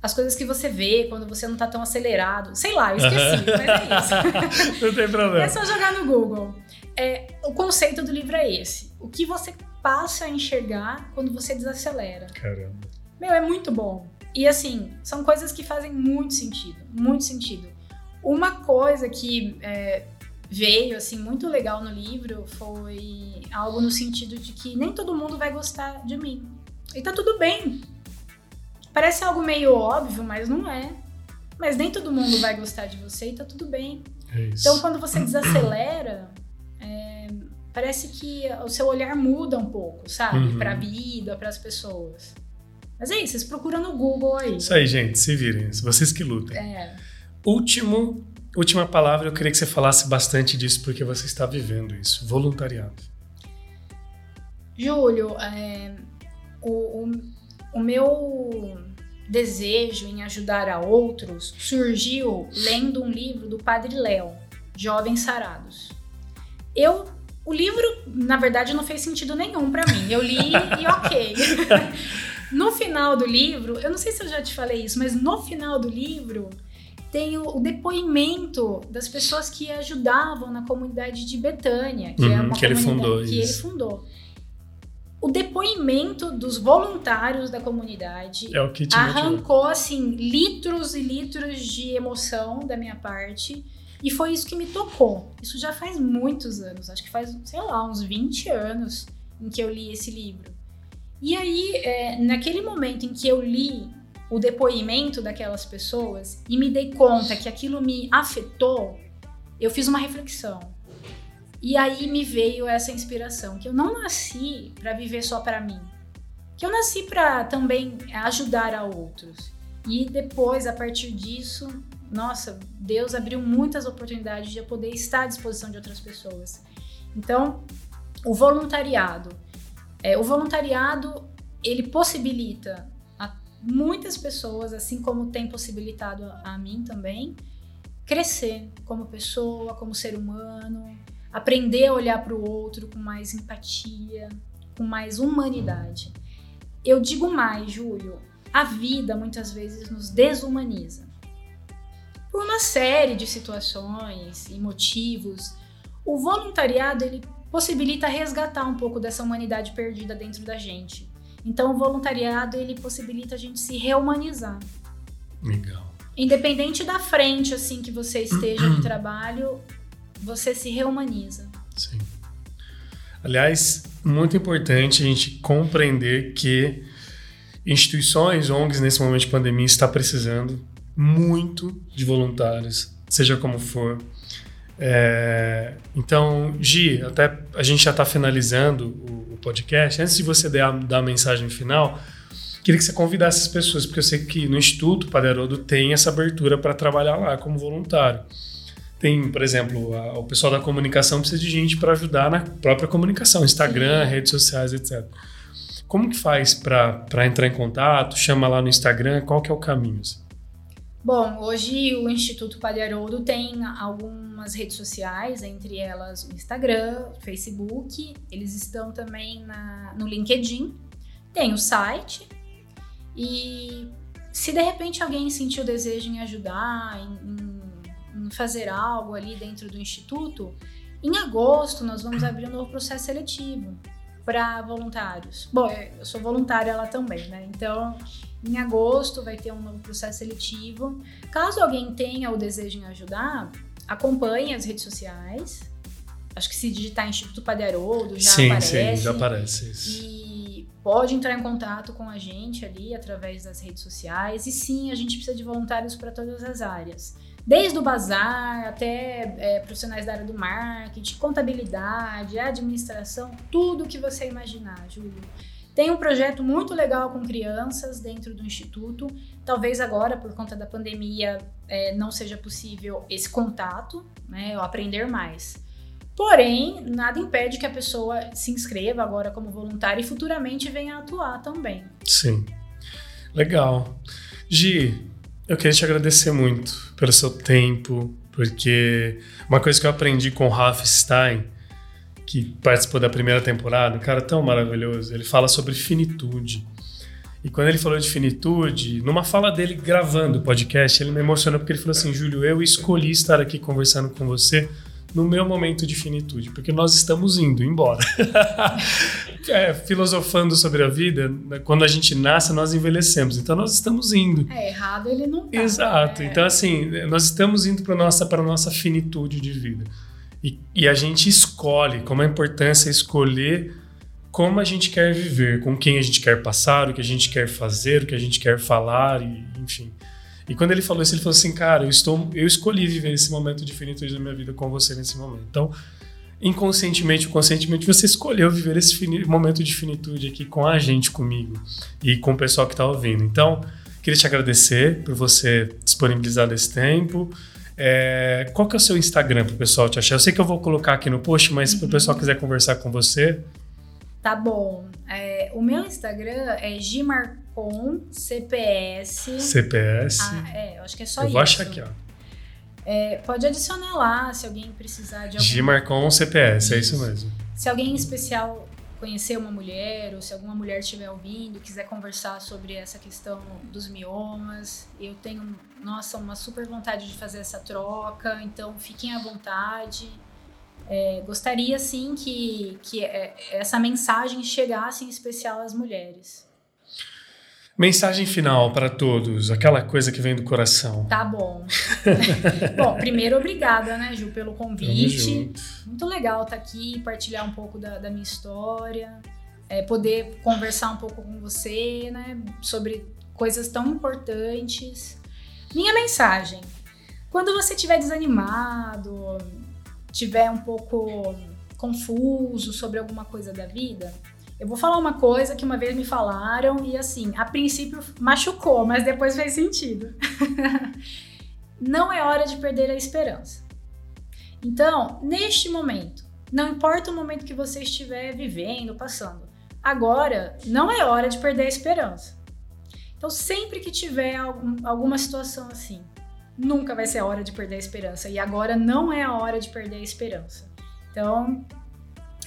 As coisas que você vê quando você não tá tão acelerado. Sei lá, eu esqueci, mas é isso. Não tem problema. É só jogar no Google. É, o conceito do livro é esse. O que você passa a enxergar quando você desacelera. Caramba. Meu, é muito bom. E assim, são coisas que fazem muito sentido, muito sentido. Uma coisa que é, veio, assim, muito legal no livro foi algo no sentido de que nem todo mundo vai gostar de mim. E tá tudo bem. Parece algo meio óbvio, mas não é. Mas nem todo mundo vai gostar de você e tá tudo bem. É. Então, quando você desacelera, é, parece que o seu olhar muda um pouco, sabe? Uhum. Pra vida, para as pessoas. Mas é isso, vocês procuram no Google aí. Isso aí, gente, se virem. Vocês que lutem. É. Último, última palavra, eu queria que você falasse bastante disso, porque você está vivendo isso. Voluntariado. Júlio, é, o, o, o meu desejo em ajudar a outros surgiu lendo um livro do Padre Léo, Jovens Sarados. Eu o livro, na verdade, não fez sentido nenhum para mim. Eu li e ok. no final do livro, eu não sei se eu já te falei isso, mas no final do livro tem o, o depoimento das pessoas que ajudavam na comunidade de Betânia, que é Uhum, uma que ele fundou, que ele isso. fundou. O depoimento dos voluntários da comunidade É arrancou assim litros e litros de emoção da minha parte e foi isso que me tocou. Isso já faz muitos anos, acho que faz, sei lá, uns 20 anos em que eu li esse livro. E aí, é, naquele momento em que eu li o depoimento daquelas pessoas e me dei conta que aquilo me afetou, eu fiz uma reflexão. E aí me veio essa inspiração, que eu não nasci para viver só para mim. Que eu nasci para também ajudar a outros. E depois, a partir disso, nossa, Deus abriu muitas oportunidades de eu poder estar à disposição de outras pessoas. Então, o voluntariado. É, o voluntariado, ele possibilita a muitas pessoas, assim como tem possibilitado a, a mim também, crescer como pessoa, como ser humano, aprender a olhar para o outro com mais empatia, com mais humanidade. Eu digo mais, Júlio, a vida muitas vezes nos desumaniza. Por uma série de situações e motivos, o voluntariado ele possibilita resgatar um pouco dessa humanidade perdida dentro da gente. Então, o voluntariado ele possibilita a gente se reumanizar. Legal. Independente da frente assim que você esteja no trabalho, você se reumaniza. Sim. Aliás, muito importante a gente compreender que instituições, ONGs, nesse momento de pandemia, está precisando muito de voluntários, seja como for. É, então, Gi, até a gente já está finalizando o, o podcast. Antes de você dar, dar a mensagem final, queria que você convidasse as pessoas, porque eu sei que no Instituto Padre Haroldo tem essa abertura para trabalhar lá como voluntário. Tem, por exemplo, a- o pessoal da comunicação precisa de gente para ajudar na própria comunicação, Instagram, redes sociais, etc. Como que faz para entrar em contato? Chama lá no Instagram, qual que é o caminho? assim? Bom, hoje o Instituto Padre Haroldo tem algumas redes sociais, entre elas o Instagram, o Facebook, eles estão também na- no LinkedIn, tem o site e se de repente alguém sentir o desejo em ajudar, em- em fazer algo ali dentro do Instituto, em agosto nós vamos abrir um novo processo seletivo para voluntários. Bom, eu sou voluntária lá também, né? Então, em agosto vai ter um novo processo seletivo. Caso alguém tenha o desejo em ajudar, acompanhe as redes sociais. Acho que se digitar Instituto Padre Haroldo já sim, aparece. sim, já aparece isso. E pode entrar em contato com a gente ali através das redes sociais. E sim, a gente precisa de voluntários para todas as áreas. Desde o bazar até é, profissionais da área do marketing, contabilidade, administração, tudo que você imaginar, Júlio. Tem um projeto muito legal com crianças dentro do Instituto. Talvez agora, por conta da pandemia, é, não seja possível esse contato, né? Eu aprender mais. Porém, nada impede que a pessoa se inscreva agora como voluntária e futuramente venha atuar também. Sim. Legal. Gi, eu queria te agradecer muito pelo seu tempo, porque uma coisa que eu aprendi com o Ralph Stein, que participou da primeira temporada, um cara tão maravilhoso, ele fala sobre finitude. E quando ele falou de finitude, numa fala dele gravando o podcast, ele me emocionou porque ele falou assim: Júlio, eu escolhi estar aqui conversando com você no meu momento de finitude, porque nós estamos indo embora. é, filosofando sobre a vida, né, quando a gente nasce, nós envelhecemos, então nós estamos indo. É errado, ele não tá, Exato. né? Então, assim, nós estamos indo para nossa para nossa finitude de vida. E, e a gente escolhe, como a importância é escolher como a gente quer viver, com quem a gente quer passar, o que a gente quer fazer, o que a gente quer falar, e, enfim. E quando ele falou isso, ele falou assim, cara, eu estou, eu escolhi viver esse momento de finitude da minha vida com você nesse momento. Então, inconscientemente ou conscientemente, você escolheu viver esse momento de finitude aqui com a gente, comigo e com o pessoal que está ouvindo. Então, queria te agradecer por você disponibilizar esse tempo. É, qual que é o seu Instagram para o pessoal te achar? Eu sei que eu vou colocar aqui no post, mas uhum. se o pessoal quiser conversar com você. Tá bom. É, o meu Instagram é Gimar com CPS. CPS. Ah, é, eu acho que é só eu isso. vou achar aqui, ó. É, pode adicionar lá se alguém precisar de algum. Gimarcon CPS, isso. é isso mesmo. Se alguém em especial conhecer uma mulher, ou se alguma mulher estiver ouvindo, quiser conversar sobre essa questão dos miomas, eu tenho, nossa, uma super vontade de fazer essa troca, então fiquem à vontade. É, gostaria sim que, que é, essa mensagem chegasse em especial às mulheres. Mensagem final para todos, aquela coisa que vem do coração. Tá bom. bom, primeiro, obrigada, né, Ju, pelo convite. Muito legal estar tá aqui, partilhar um pouco da, da minha história, é, poder conversar um pouco com você, né, sobre coisas tão importantes. Minha mensagem: quando você estiver desanimado, estiver um pouco confuso sobre alguma coisa da vida, eu vou falar uma coisa que uma vez me falaram e assim, a princípio machucou, mas depois fez sentido. não é hora de perder a esperança. Então, neste momento, não importa o momento que você estiver vivendo, passando, agora não é hora de perder a esperança. Então, sempre que tiver algum, alguma situação assim, nunca vai ser a hora de perder a esperança. E agora não é a hora de perder a esperança. Então,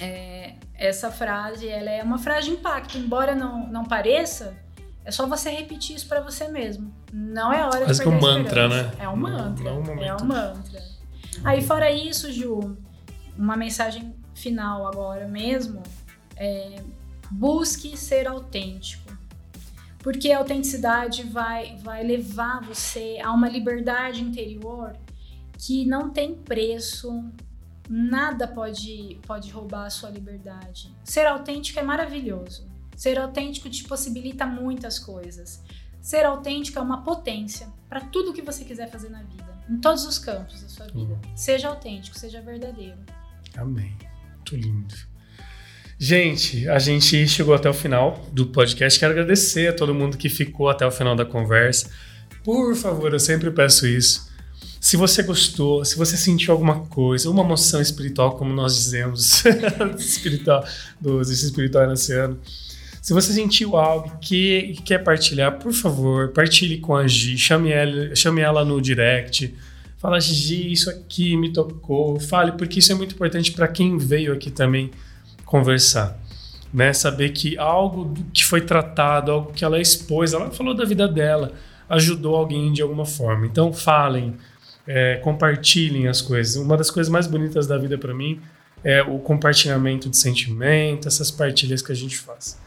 é, essa frase ela é uma frase de impacto, embora não, não pareça, é só você repetir isso para você mesmo. Não é hora Quase de perder que um mantra, né? É um mantra. Não, não é um mantra. Aí fora isso, Ju, uma mensagem final agora mesmo, é, busque ser autêntico. Porque a autenticidade vai, vai levar você a uma liberdade interior que não tem preço, Nada pode, pode roubar a sua liberdade. Ser autêntico é maravilhoso. Ser autêntico te possibilita muitas coisas. Ser autêntico é uma potência para tudo que você quiser fazer na vida, em todos os campos da sua vida. Uhum. Seja autêntico, seja verdadeiro. Amém. Muito lindo. Gente, a gente chegou até o final do podcast. Quero agradecer a todo mundo que ficou até o final da conversa. Por favor, eu sempre peço isso se você gostou, se você sentiu alguma coisa, uma emoção espiritual, como nós dizemos, espiritual, do exercício espiritual nesse se você sentiu algo que, que quer partilhar, por favor, partilhe com a Gi, chame ela, chame ela no direct, fala, Gi, isso aqui me tocou, fale, porque isso é muito importante para quem veio aqui também conversar. Né? Saber que algo que foi tratado, algo que ela expôs, ela falou da vida dela, ajudou alguém de alguma forma. Então, falem, é, compartilhem as coisas. Uma das coisas mais bonitas da vida para mim é o compartilhamento de sentimento, essas partilhas que a gente faz.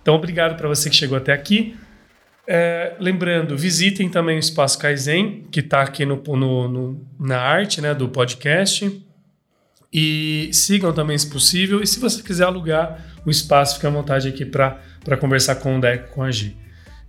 Então, obrigado para você que chegou até aqui. É, lembrando, visitem também o Espaço Kaizen, que está aqui no, no, no, na arte né, do podcast. E sigam também, se possível. E se você quiser alugar o espaço, fique à vontade aqui para conversar com o Deco, com a Gi.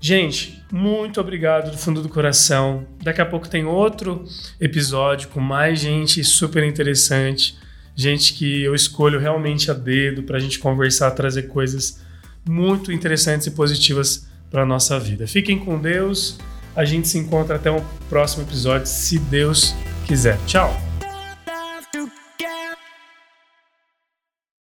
Gente, muito obrigado do fundo do coração. Daqui a pouco tem outro episódio com mais gente super interessante, gente que eu escolho realmente a dedo para a gente conversar, trazer coisas muito interessantes e positivas para nossa vida. Fiquem com Deus. A gente se encontra até o próximo episódio, se Deus quiser. Tchau!